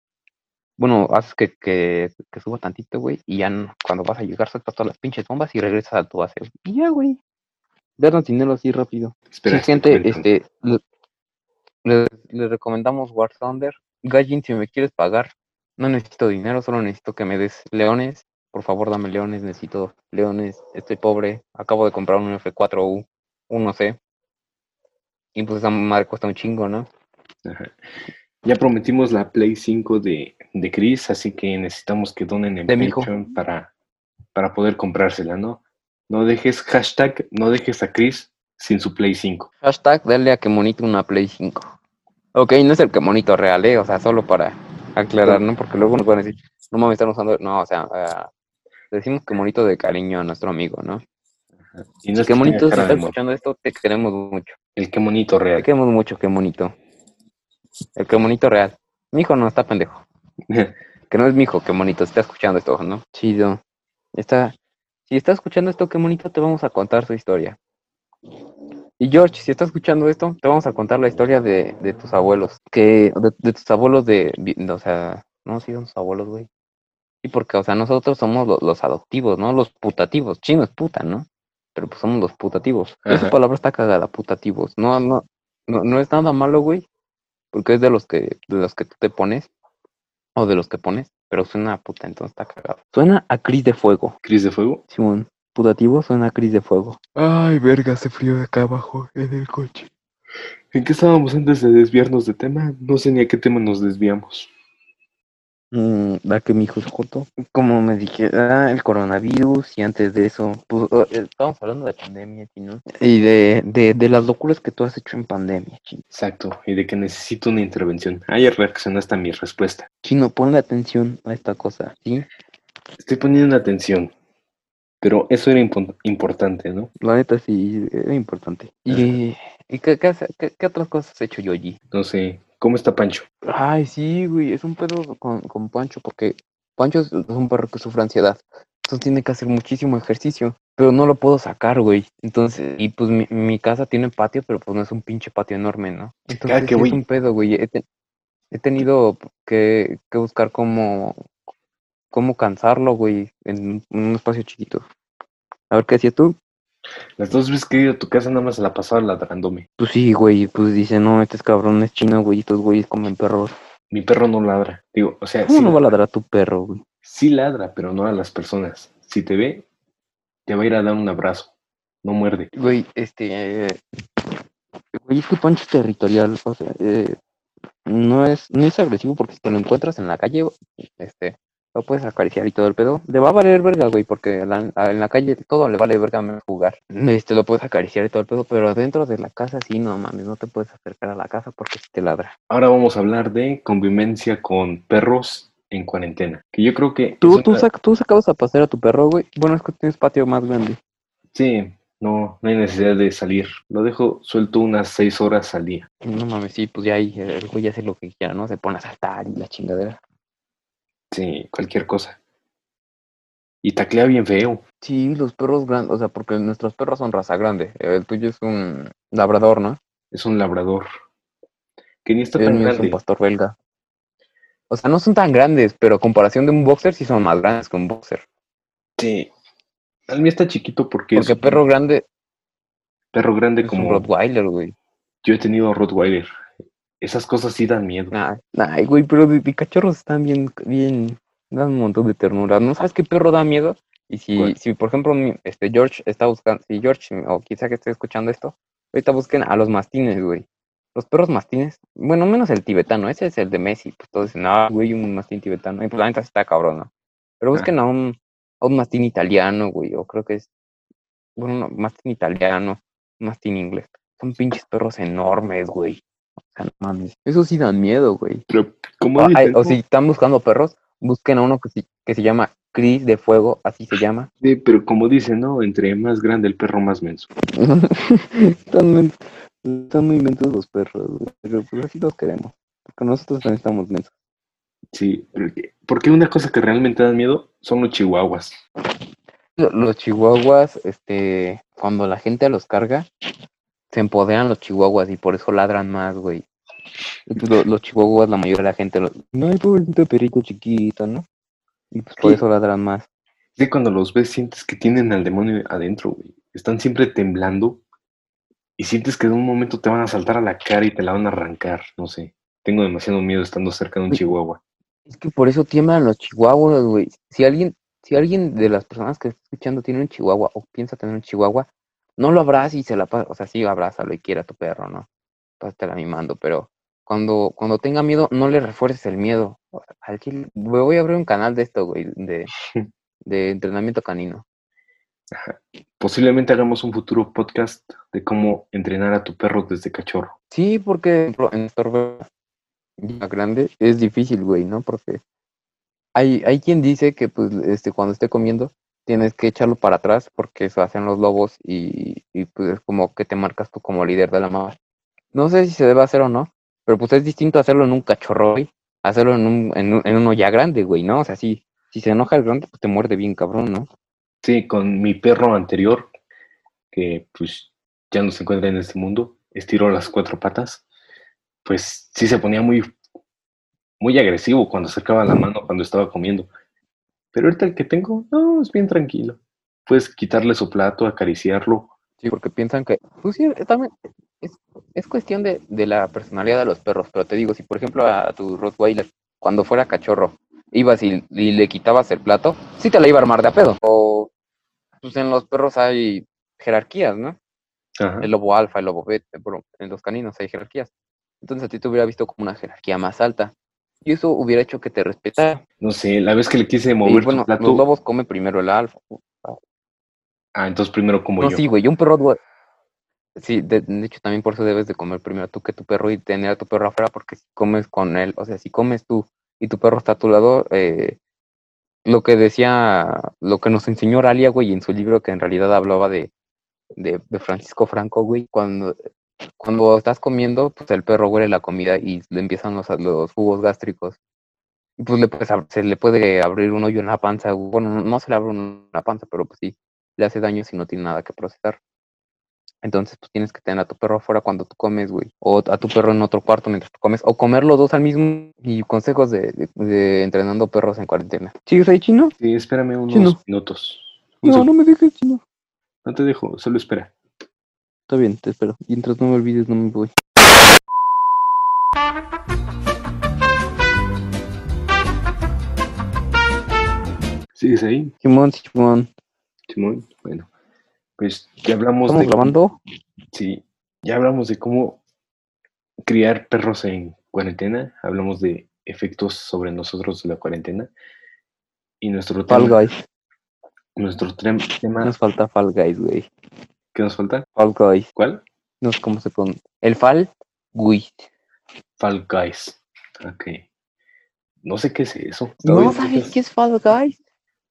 Bueno, haces que, que, que suba tantito, güey, y ya cuando vas a llegar sueltas todas las pinches bombas y regresas a tu base. Y ya, güey. Darnos dinero así rápido. Espera, Sí, gente, este, le, le- le recomendamos War Thunder. Gallin, si me quieres pagar, no necesito dinero, solo necesito que me des leones. Por favor, dame leones, necesito leones. Estoy pobre, acabo de comprar un F4U, 1C. Y pues esa madre cuesta un chingo, ¿no? Ajá. Ya prometimos la Play 5 de, de Chris, así que necesitamos que donen en hijo. Patreon para, para poder comprársela, ¿no? No dejes hashtag, no dejes a Chris sin su Play 5. Hashtag, dale a que monito una Play 5. Ok, no es el que monito real, ¿eh? O sea, solo para aclarar, ¿no? Porque luego nos van a decir, no mames, están usando. No, o sea, decimos que monito de cariño a nuestro amigo, ¿no? Y no es qué bonito, si mono. escuchando esto, te queremos mucho. El qué bonito Te real. queremos mucho, qué bonito. El qué bonito real. Mi hijo no está pendejo. [LAUGHS] Que no es mi hijo, qué bonito, está escuchando esto, ¿no? Chido. Está, si está escuchando esto, qué bonito, te vamos a contar su historia. Y George, si estás escuchando esto, te vamos a contar la historia de, de tus abuelos. Que, de, de tus abuelos de- o sea, no, sí son tus abuelos, güey. Sí, porque, o sea, nosotros somos lo- los adoptivos, ¿no? Los putativos. Chino es puta, ¿no? Pero pues somos los putativos. Esa palabra está cagada, putativos. No, no, no, no es nada malo, güey. Porque es de los que, de los que tú te pones. O de los que pones. Pero suena a puta, entonces está cagado. Suena a Cris de Fuego. Cris de fuego. Simón, putativo suena a Cris de Fuego. Ay, verga, hace frío de acá abajo en el coche. ¿En qué estábamos antes de desviarnos de tema? No sé ni a qué tema nos desviamos. Mm, ¿Va que mi hijo es joto? Como me dije, ah, el coronavirus y antes de eso, pues, oh, eh, estábamos hablando de pandemia, chino. Y de, de, de las locuras que tú has hecho en pandemia, chino. Exacto. Y de que necesito una intervención. Ya reaccionaste a mi respuesta. Chino, ponle atención a esta cosa, ¿sí? Estoy poniendo atención. Pero eso era impo- importante, ¿no? La neta sí, era importante. ¿Y, ¿y qué, qué, qué- qué otras cosas has hecho, Yoji? No sé. ¿Cómo está Pancho? Ay, sí, güey, es un pedo con, con Pancho, porque Pancho es, un perro que sufre ansiedad. Entonces tiene que hacer muchísimo ejercicio, pero no lo puedo sacar, güey. Entonces, y pues mi, mi casa tiene patio, pero pues no es un pinche patio enorme, ¿no? Entonces que sí voy- es un pedo, güey. He, te- he tenido que, que buscar cómo, cómo cansarlo, güey, en un- un espacio chiquito. A ver, ¿qué hacías tú? Las dos veces que he ido a tu casa nada más se la pasaba ladrándome. Pues sí, güey, pues dice, no, este es cabrón, es chino, güey, estos güeyes comen perros. Mi perro no ladra. Digo, o sea, ¿Cómo sí, no va a ladrar tu perro, güey? sí ladra, pero no a las personas. Si te ve, te va a ir a dar un abrazo. No muerde. Güey, este. eh, Güey, es que Pancho es territorial, o sea, eh, no es, no es agresivo porque si te lo encuentras en la calle, este, lo puedes acariciar y todo el pedo. Le va a valer verga, güey, porque la- en la calle todo le vale verga menos jugar. Este, lo puedes acariciar y todo el pedo, pero dentro de la casa sí, no mames, no te puedes acercar a la casa porque si te ladra. Ahora vamos a hablar de convivencia con perros en cuarentena. Que yo creo que. ¿Tú, tú, una- sac- tú sacabas a pasear a tu perro, güey? Bueno, es que tienes patio más grande. Sí, no, no hay necesidad de salir. Lo dejo suelto unas seis horas al día. No mames, sí, pues ya ahí el güey hace lo que quiera, ¿no? Se pone a saltar y la chingadera. Sí, cualquier cosa. Y taclea bien feo. Sí, los perros grandes, o sea, porque nuestros perros son raza grande. El tuyo es un labrador, ¿no? Es un labrador. Que ni está El tan mío es un grande. pastor belga. O sea, no son tan grandes, pero a comparación de un boxer sí son más grandes que un boxer. Sí. Al mío está chiquito porque, Porque es perro grande perro grande es un como Rottweiler, güey. yo he tenido Rottweiler. Esas cosas sí dan miedo. Ay, güey, pero de, de cachorros están bien, bien, dan un montón de ternura. ¿No sabes qué perro da miedo? Y si, si por ejemplo, este George está buscando, si George, o quizá que esté escuchando esto, ahorita busquen a los mastines, güey. Los perros mastines, bueno, menos el tibetano, ese es el de Messi, pues todos dicen, ah, güey, un mastín tibetano, y pues la neta está cabrón, ¿no? Pero busquen a un, a un mastín italiano, güey, o creo que es, bueno, no, mastín italiano, mastín inglés. Son pinches perros enormes, güey. O sea, no mames. Eso sí dan miedo, güey. Pero O, ay, dicen, o ¿no? si están buscando perros, busquen a uno que, se- que se llama Cris de Fuego, así se llama. Sí, pero como dicen, ¿no? Entre más grande el perro, más menso. [LAUGHS] están, muy mentos los perros, güey, pero pues así los queremos. Porque nosotros también estamos mensos. Sí, porque, una cosa que realmente da miedo son los chihuahuas. Lo- Los chihuahuas, este, cuando la gente los carga, se empoderan los chihuahuas y por eso ladran más, güey. Pues lo- los chihuahuas, la mayoría de la gente, lo- no hay pobrecito perrito chiquito, ¿no? Y pues por Sí. eso ladran más. Es que cuando los ves sientes que tienen al demonio adentro, güey. Están siempre temblando y sientes que de un momento te van a saltar a la cara y te la van a arrancar. No sé. Tengo demasiado miedo estando cerca de un chihuahua. Es que por eso tiemblan los chihuahuas, güey. Si alguien, si alguien de las personas que está escuchando tiene un chihuahua o piensa tener un chihuahua, no lo abraza y se la pasa, o sea, sí, abrázalo y quiera a tu perro, ¿no? Pásatela mimando, pero cuando, cuando tenga miedo, no le refuerces el miedo. O sea, al chile- güey, voy a abrir un canal de esto, güey, de, [LAUGHS] de entrenamiento canino. Posiblemente hagamos un futuro podcast de cómo entrenar a tu perro desde cachorro. Sí, porque en estorbo grande es difícil, güey, ¿no? Porque hay, hay quien dice que pues este cuando esté comiendo tienes que echarlo para atrás porque eso hacen los lobos y, y pues es como que te marcas tú como líder de la manada. No sé si se debe hacer o no, pero pues es distinto hacerlo en un cachorro, güey, hacerlo en, un, en, un- en uno ya grande, güey, ¿no? O sea, si, si se enoja el grande, pues te muerde bien, cabrón, ¿no? Sí, con mi perro anterior, que pues ya no se encuentra en este mundo, estiró las cuatro patas, pues sí se ponía muy, muy agresivo cuando acercaba la mano cuando estaba comiendo. Pero ahorita el que tengo, no, es bien tranquilo. Puedes quitarle su plato, acariciarlo. Sí, porque piensan que, pues sí, también es, es cuestión de, de la personalidad de los perros, pero te digo, si por ejemplo a tu Rottweiler, cuando fuera cachorro, ibas y, y le quitabas el plato, sí te la iba a armar de a pedo. O, pues en los perros hay jerarquías, ¿no? Ajá. El lobo alfa, el lobo beta, bueno, en los caninos hay jerarquías. Entonces a ti te hubiera visto como una jerarquía más alta. Y eso hubiera hecho que te respetara. No sé, la vez que le quise mover bueno, su plato. los lobos comen primero el alfa. Ah, entonces primero como No, yo. sí, güey, un perro... Sí, de, de hecho también por eso debes de comer primero tú que tu perro y tener a tu perro afuera porque si comes con él, o sea, si comes tú y tu perro está a tu lado, eh, lo que decía, lo que nos enseñó Ralia, güey, en su libro que en realidad hablaba de, de, de Francisco Franco, güey, cuando, cuando estás comiendo, pues el perro huele la comida y le empiezan los, los jugos gástricos. Y pues le puedes ab- se le puede abrir un hoyo en la panza, bueno, no- se le abre un- una panza, pero pues sí, le hace daño si no tiene nada que procesar. Entonces, pues tienes que tener a tu perro afuera cuando tú comes, güey. O a tu perro en otro cuarto mientras tú comes. O comer los dos al mismo. Y consejos de, de- de entrenando perros en cuarentena. ¿Sigues ahí, chino? Sí, espérame unos Chino. minutos. Un No, segundo. no me dejes, chino. no te dejo, solo espera. Está bien, te espero. Mientras no me olvides, no me voy. ¿Sigues ahí, Simón, Simón. Simón? Bueno, pues ya hablamos ¿Estamos de... grabando? Sí, ya hablamos de cómo criar perros en cuarentena, hablamos de efectos sobre nosotros de la cuarentena y nuestro Fall tema, Guys. nuestro tema, Nos falta Fall Guys, güey. ¿Qué nos falta? Fall Guys. ¿Cuál? No sé cómo se pronuncia. El Fall Guys. Fall Guys. Ok. No sé qué es eso. ¿No sabes qué es Fall Guys?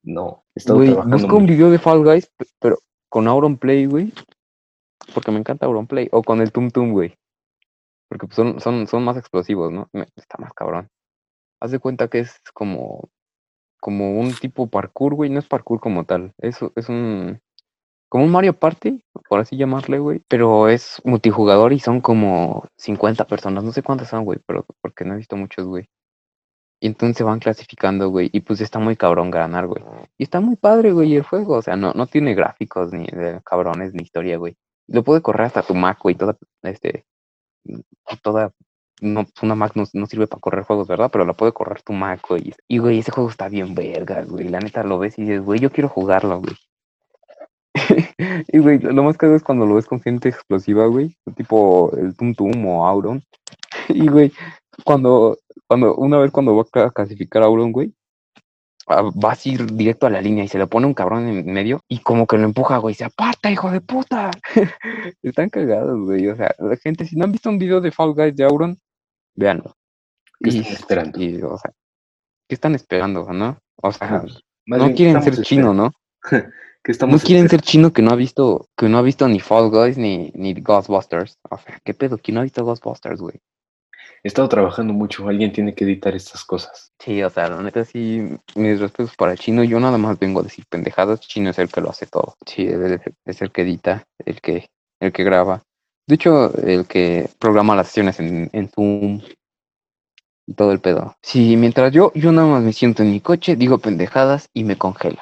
No, he estado Güey, trabajando busca un video de Fall Guys, pero con Auron Play, güey. Porque me encanta Auron Play. O con el Tum Tum, güey. Porque pues, son, son, son más explosivos, ¿no? Está más cabrón. Haz de cuenta que es como, como un tipo parkour, güey. No es parkour como tal. Es, es un. Como un Mario Party, por así llamarle, güey. Pero es multijugador y son como 50 personas. No sé cuántas son, güey, pero porque no he visto muchos, güey. Y entonces van clasificando, güey. Y pues está muy cabrón ganar, güey. Y está muy padre, güey, el juego. O sea, no, no tiene gráficos ni de cabrones ni historia, güey. Lo puede correr hasta tu Mac, güey. Toda, este, toda, no, una Mac no, no sirve para correr juegos, ¿verdad? Pero la puede correr tu Mac, güey. Y, güey, ese juego está bien verga, güey. La neta lo ves y dices, güey, yo quiero jugarlo, güey. [LAUGHS] y, güey, lo más caro es cuando lo ves con gente explosiva, güey. Tipo el Tum Tum o Auron. [LAUGHS] y, güey, cuando, cuando, una vez cuando va a ca- clasificar a Auron, güey, ah, vas a ir directo a la línea y se le pone un cabrón en medio y como que lo empuja, güey, se aparta, hijo de puta. [LAUGHS] Están cagados, güey. O sea, la gente, si no han visto un video de Fall Guys de Auron, véanlo. ¿Qué Y- están esperando? y, o sea, ¿qué están esperando, no? O sea. Más no bien, ¿qué quieren ser chino, ¿no? ¿Qué No quieren ser chino que no ha visto, que no ha visto ni Fall Guys ni, ni Ghostbusters. O sea, ¿qué pedo? ¿Quién no ha visto Ghostbusters, güey? He estado trabajando mucho, alguien tiene que editar estas cosas. Sí, o sea, la neta sí, mis respetos para el chino, yo nada más vengo a decir pendejadas, chino es el que lo hace todo. Sí, es el que edita, el que, el que graba. De hecho, el que programa las sesiones en, en Zoom y todo el pedo. Sí, mientras yo, yo nada más me siento en mi coche, digo pendejadas y me congelo.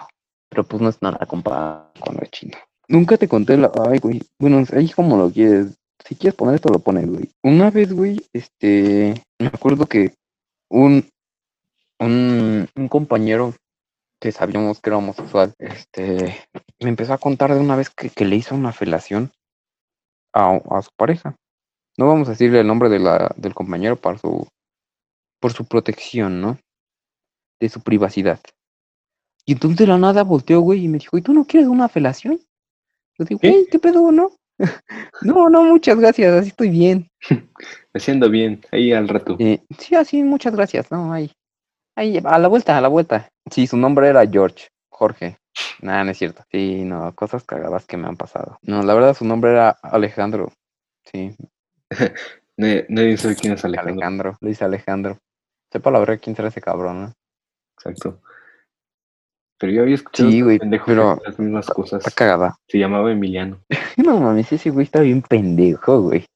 Pero pues no es nada comparado con el chino. Nunca te conté la. Ay, güey. Bueno, ahí como lo quieres. Si quieres poner esto, lo pones, güey. Una vez, güey, este. Me acuerdo que un. Un, compañero que sabíamos que era homosexual, este. Me empezó a contar de una vez que, que le hizo una felación a, a su pareja. No vamos a decirle el nombre de la, del compañero para su, por su protección, ¿no? De su privacidad. Y entonces de la nada volteó, güey, y me dijo, ¿y tú no quieres una felación? Yo digo, güey, ¿qué pedo, no? [LAUGHS] no, no, muchas gracias, así estoy bien. [LAUGHS] Haciendo bien, ahí al rato. Eh, sí, así, muchas gracias, no, ahí. Ahí, a la vuelta, a la vuelta. Sí, su nombre era George, Jorge. Nah, no es cierto. Sí, no, cosas cagadas que me han pasado. No, la verdad su nombre era Alejandro. Sí, Nadie, nadie sabe quién es Alejandro. Alejandro. Luis Alejandro. Sepa la verdad quién será ese cabrón, ¿no? Exacto. Pero yo había escuchado Sí, güey, pendejo pero las mismas cosas. Está cagada. Se llamaba Emiliano. [LAUGHS] No mames, ese güey está bien pendejo, güey.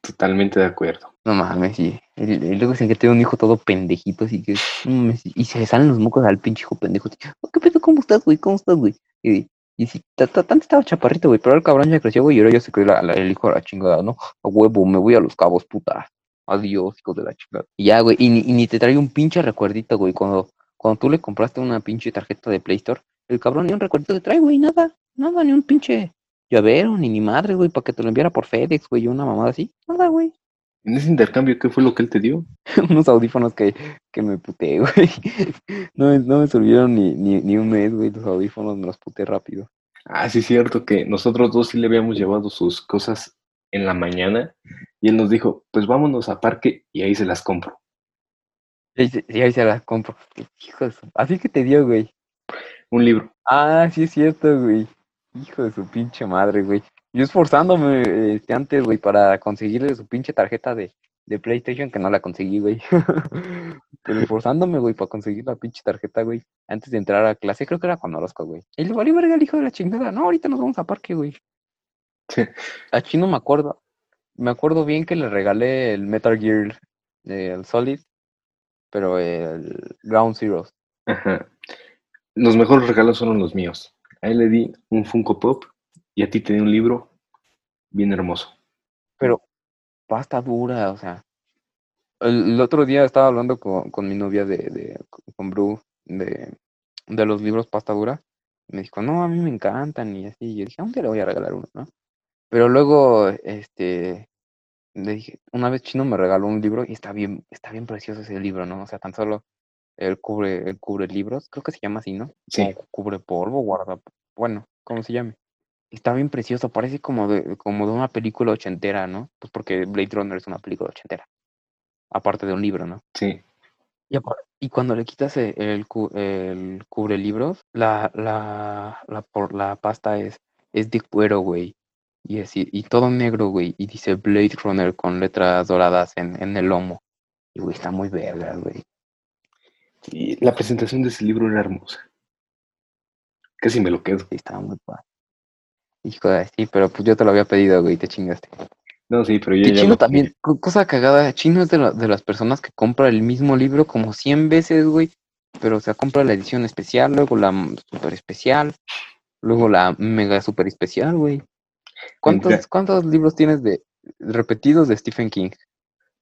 Totalmente de acuerdo. No mames, sí. Y, luego dicen que tiene un hijo todo pendejito, así que. no y se le salen los mocos al pinche hijo pendejo. "Oh, ¿Qué pedo? ¿Cómo estás, güey? ¿Cómo estás, güey? Y, y ta- tanto estaba chaparrito, güey, pero el cabrón ya creció, güey, y ahora ya se cree la- la- el hijo de la chingada, ¿no? A huevo, me voy a los cabos, puta. Adiós, hijos de la chingada. Y ya, güey, y, ni- y ni te trae un pinche recuerdito, güey, cuando, cuando tú le compraste una pinche tarjeta de Play Store, el cabrón ni un recuerdito te trae, güey, nada, nada, ni un pinche llavero, ni ni madre, güey, para que te lo enviara por FedEx, güey, una mamada así. Nada, güey. En ese intercambio, ¿qué fue lo que él te dio? [LAUGHS] unos audífonos que, que me puté, [LAUGHS] güey. No, me- no me sirvieron ni, ni, ni un mes, güey, los audífonos me los puté rápido. Ah, sí, es cierto que nosotros dos sí le habíamos llevado sus cosas en la mañana y él nos dijo, pues vámonos a parque y ahí se las compro. Y ahí se, y ahí se las compro. Hijo su- Así que te dio, güey. Un libro. Ah, sí es cierto, güey. Hijo de su pinche madre, güey. Yo esforzándome este, antes, güey, para conseguirle su pinche tarjeta de, de PlayStation, que no la conseguí, güey. [LAUGHS] Pero esforzándome, güey, para conseguir la pinche tarjeta, güey. Antes de entrar a clase, creo que era con Orozco, güey. Y le valió verga el hijo de la chingada. No, ahorita nos vamos a parque, güey. A Chino me acuerdo. Me acuerdo bien que le regalé el Metal Gear, eh, el Solid, pero el Ground Zeroes. Ajá. Los mejores regalos fueron los míos. A él le di un Funko Pop y a ti te di un libro bien hermoso. Pero pasta dura, o sea. El, el otro día estaba hablando con, con mi novia de, de con Bru de, de los libros pasta dura. Me dijo, no, a mí me encantan y así. Y yo dije, a un día le voy a regalar uno, ¿no? Pero luego, este, le dije, una vez Chino me regaló un libro y está bien, está bien precioso ese libro, ¿no? O sea, tan solo el cubre, el cubre libros, creo que se llama así, ¿no? Sí. Cubre polvo, guarda, bueno, ¿cómo se llame? Está bien precioso, parece como de, como de una película ochentera, ¿no? Pues porque Blade Runner es una película ochentera. Aparte de un libro, ¿no? Sí. Y, cuando le quitas e- el, cu- el cubre libros, la, la, la, por, la pasta es, es de cuero, güey. Y, así, y todo negro, güey. Y dice Blade Runner con letras doradas en, en el lomo. Y, güey, está muy verga, güey. Y la presentación de ese libro era hermosa. Casi me lo quedo. Sí, estaba muy padre. Hijo de sí, pero pues yo te lo había pedido, güey, te chingaste. No, sí, pero yo Que ya Chino también, co- cosa cagada, Chino es de, la- de las personas que compra el mismo libro como 100 veces, güey. Pero o sea, compra la edición especial, luego la super especial, luego la mega super especial, güey. ¿Cuántos. ¿Cuántos libros tienes de repetidos de Stephen King?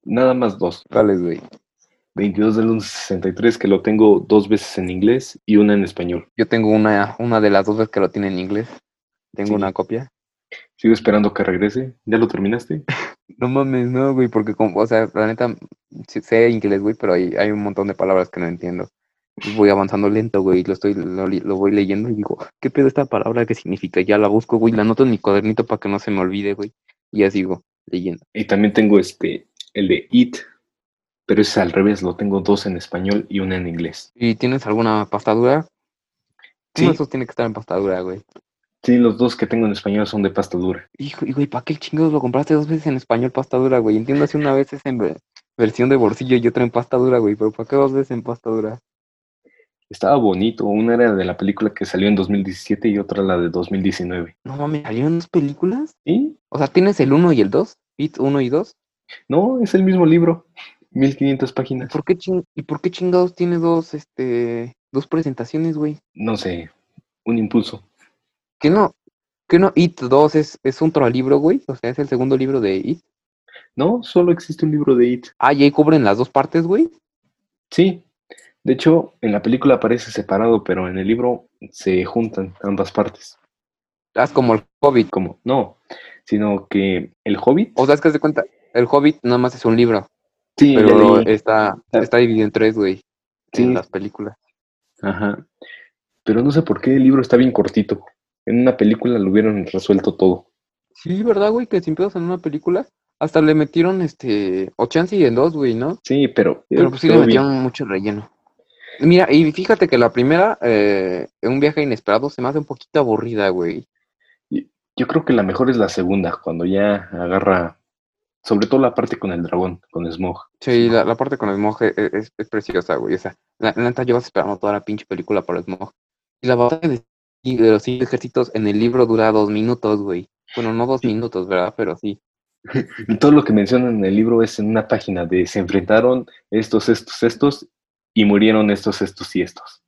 Nada más dos. ¿Cuáles, güey? 22 del 1163 que lo tengo dos veces en inglés y una en español. Yo tengo una, una de las dos veces que lo tiene en inglés. Tengo Sí. una copia. Sigo esperando que regrese. ¿Ya lo terminaste? [LAUGHS] No mames, no, güey, porque, como, o sea, la neta, sé inglés, güey, pero hay, hay un montón de palabras que no entiendo. Y voy avanzando lento, güey, lo estoy, lo, voy leyendo y digo, ¿qué pedo esta palabra? ¿Qué significa? Ya la busco, güey, la anoto en mi cuadernito para que no se me olvide, güey. Y ya sigo leyendo. Y también tengo este, el de It, pero es al revés, lo tengo dos en español y una en inglés. ¿Y tienes alguna pastadura? Sí. Uno de esos tiene que estar en pastadura, güey. Sí, los dos que tengo en español son de pasta dura. Hijo, y güey, ¿para qué chingados lo compraste dos veces en español pastadura, güey? Entiendo si una vez es en ve- versión de bolsillo y otra en pastadura, güey, pero ¿para qué dos veces en pastadura? Estaba bonito, una era de la película que salió en 2017 y otra la de 2019. No mames, ¿salieron dos películas? ¿Sí? O sea, ¿tienes el 1 y el 2? ¿It 1 y 2? No, es el mismo libro, 1500 ¿Y páginas. por qué, ching- ¿Y por qué chingados tiene dos, este, dos presentaciones, güey? No sé, un impulso. ¿Qué no? ¿Qué no? It 2 es, es un libro, güey. O sea, es el segundo libro de It. No, solo existe un libro de It. Ah, y ahí cubren las dos partes, güey. Sí, de hecho, en la película aparece separado, pero en el libro se juntan ambas partes. Haz como el Hobbit. Como, no, sino que el Hobbit. O sea, es que se cuenta, el Hobbit nada más es un libro, sí, pero está, Ah. está dividido en tres, güey. Sí. En las películas. Ajá. Pero no sé por qué el libro está bien cortito. En una película lo hubieran resuelto todo. Sí, ¿verdad, güey? Que sin pedos en una película. Hasta le metieron, este, o chance y en dos, güey, ¿no? Sí, pero. Pero pues sí le quedó bien. metieron mucho relleno. Mira, y fíjate que la primera, eh, un viaje inesperado, se me hace un poquito aburrida, güey. Yo creo que la mejor es la segunda, cuando ya agarra, sobre todo la parte con el dragón, con Smog. Sí, la, la parte con Smog es, es- es preciosa, güey. O sea, la, neta llevas esperando toda la pinche película por el Smog. Y la batalla de, de los cinco ejércitos en el libro dura dos minutos, güey. Bueno, no dos minutos, ¿verdad? Pero sí. [LAUGHS] Y todo lo que mencionan en el libro es en una página de se enfrentaron estos, estos, estos, y murieron estos, estos y estos.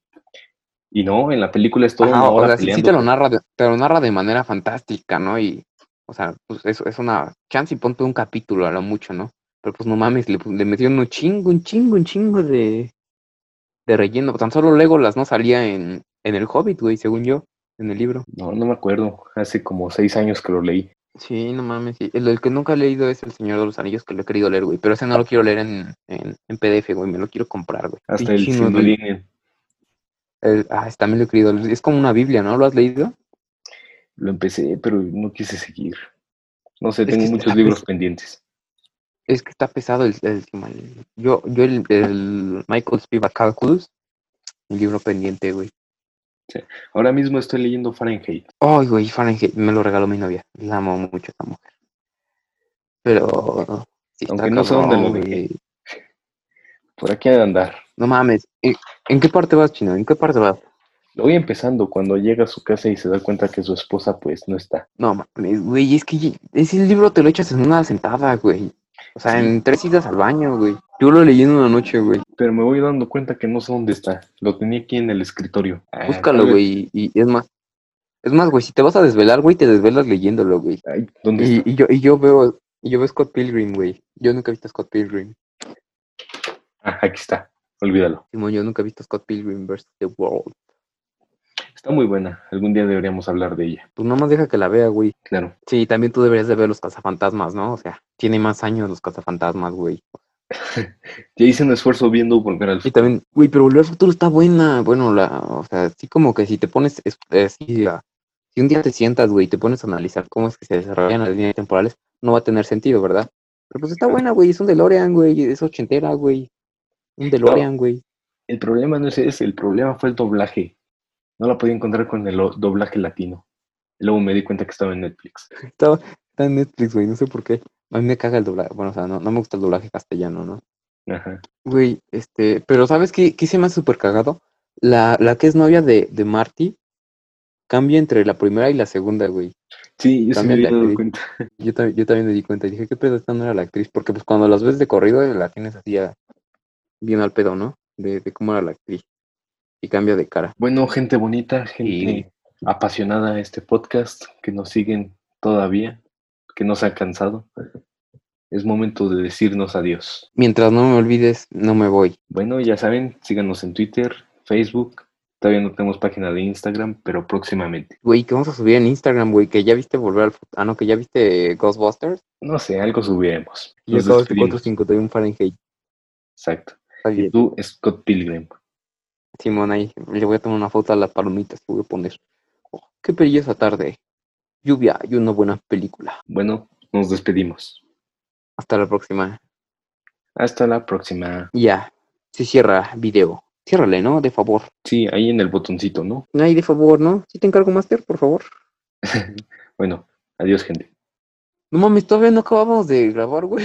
Y no, en la película es toda Ajá, una o sea, sí, sí peleando. te lo narra, de, te lo narra de manera fantástica, ¿no? Y, o sea, pues eso es una chance y ponte un capítulo a lo mucho, ¿no? Pero pues no mames, le, le metieron un chingo, un chingo, un chingo de, de relleno. Tan solo Legolas no salía en, en el Hobbit, güey, según yo, en el libro. No, no me acuerdo. Hace como seis años que lo leí. Sí, no mames, sí. El, el que nunca he leído es El Señor de los Anillos, que lo he querido leer, güey. Pero ese no lo quiero leer en, en, en PDF, güey, me lo quiero comprar, güey. Hasta el el- Ah, también lo he querido leer. Es como una Biblia, ¿no? ¿Lo has leído? Lo empecé, pero no quise seguir. No sé, Es tengo muchos está libros pendientes. Es que está pesado el, el. Yo, yo el, el Michael Spivak Calculus, el libro pendiente, güey. Ahora mismo estoy leyendo Fahrenheit. Ay, güey, Fahrenheit, me lo regaló mi novia. La amo mucho esa mujer. Pero... sí Aunque no sé dónde lo güey. Por aquí ha de andar. No mames. ¿En, en qué parte vas, Chino? ¿En qué parte vas? Lo voy empezando cuando llega a su casa y se da cuenta que su esposa pues no está. No mames, güey, es que ese libro te lo echas en una sentada, güey. O sea, Sí. en tres idas al baño, güey. Yo lo leí en una noche, güey. Pero me voy dando cuenta que no sé dónde está. Lo tenía aquí en el escritorio. Ah, Búscalo, güey. Y, y es más. Es más, güey, si te vas a desvelar, güey, te desvelas leyéndolo, güey. Ay, ¿dónde Y, está? y yo, y yo veo, y yo veo Scott Pilgrim, güey. Yo nunca he visto a Scott Pilgrim. Ah, aquí está. Olvídalo. Simón, yo nunca he visto Scott Pilgrim vs. The World. Está muy buena. Algún día deberíamos hablar de ella. Pues nomás deja que la vea, güey. Claro. Sí, también tú deberías de ver los cazafantasmas, ¿no? O sea, tiene más años los cazafantasmas, güey. [LAUGHS] Ya hice un esfuerzo viendo volver al Y también, güey, pero Volver al Futuro está buena. Bueno, la, o sea, sí como que si te pones, es, es- la- si un día te sientas, güey, y te pones a analizar cómo es que se desarrollan las líneas temporales, no va a tener sentido, ¿verdad? Pero pues está buena, güey, es un DeLorean, güey, es ochentera, güey. Un DeLorean, güey. El problema no es ese, el problema fue el doblaje. No la podía encontrar con el doblaje latino. Luego me di cuenta que estaba en Netflix. Está, está en Netflix, güey, no sé por qué. A mí me caga el doblaje, bueno, o sea, no, no me gusta el doblaje castellano, ¿no? Ajá. Güey, este, pero ¿sabes qué, qué se me hace súper cagado? La, la que es novia de, de Marty cambia entre la primera y la segunda, güey. Sí, yo sí me También había dado cuenta. [LAUGHS] Yo, también yo también me di cuenta y dije, ¿qué pedo esta no era la actriz? Porque pues cuando las ves de corrido la tienes así ya bien al pedo, ¿no? De, de cómo era la actriz. Y cambia de cara. Bueno, gente bonita, gente Y- apasionada a este podcast, que nos siguen todavía, que no se han cansado. Es momento de decirnos adiós. Mientras no me olvides, no me voy. Bueno, ya saben, síganos en Twitter, Facebook. Todavía no tenemos página de Instagram, pero próximamente. Güey, que vamos a subir en Instagram, güey, que ya viste volver al futuro. Ah, no, que ya viste Ghostbusters. No sé, algo subiremos. Y Nos acabo de despedimos. 451 Fahrenheit. Exacto. Y tú, Scott Pilgrim. Simón, ahí le voy a tomar una foto a las palomitas que voy a poner. Oh, qué belleza tarde. Lluvia y una buena película. Bueno, nos despedimos. Hasta la próxima. Hasta la próxima. Ya, se cierra video. Ciérrale, ¿no? De favor. Sí, ahí en el botoncito, ¿no? Ay, de favor, ¿no? Si te encargo, Master, por favor. [LAUGHS] Bueno, adiós, gente. No mames, todavía no acabamos de grabar, güey.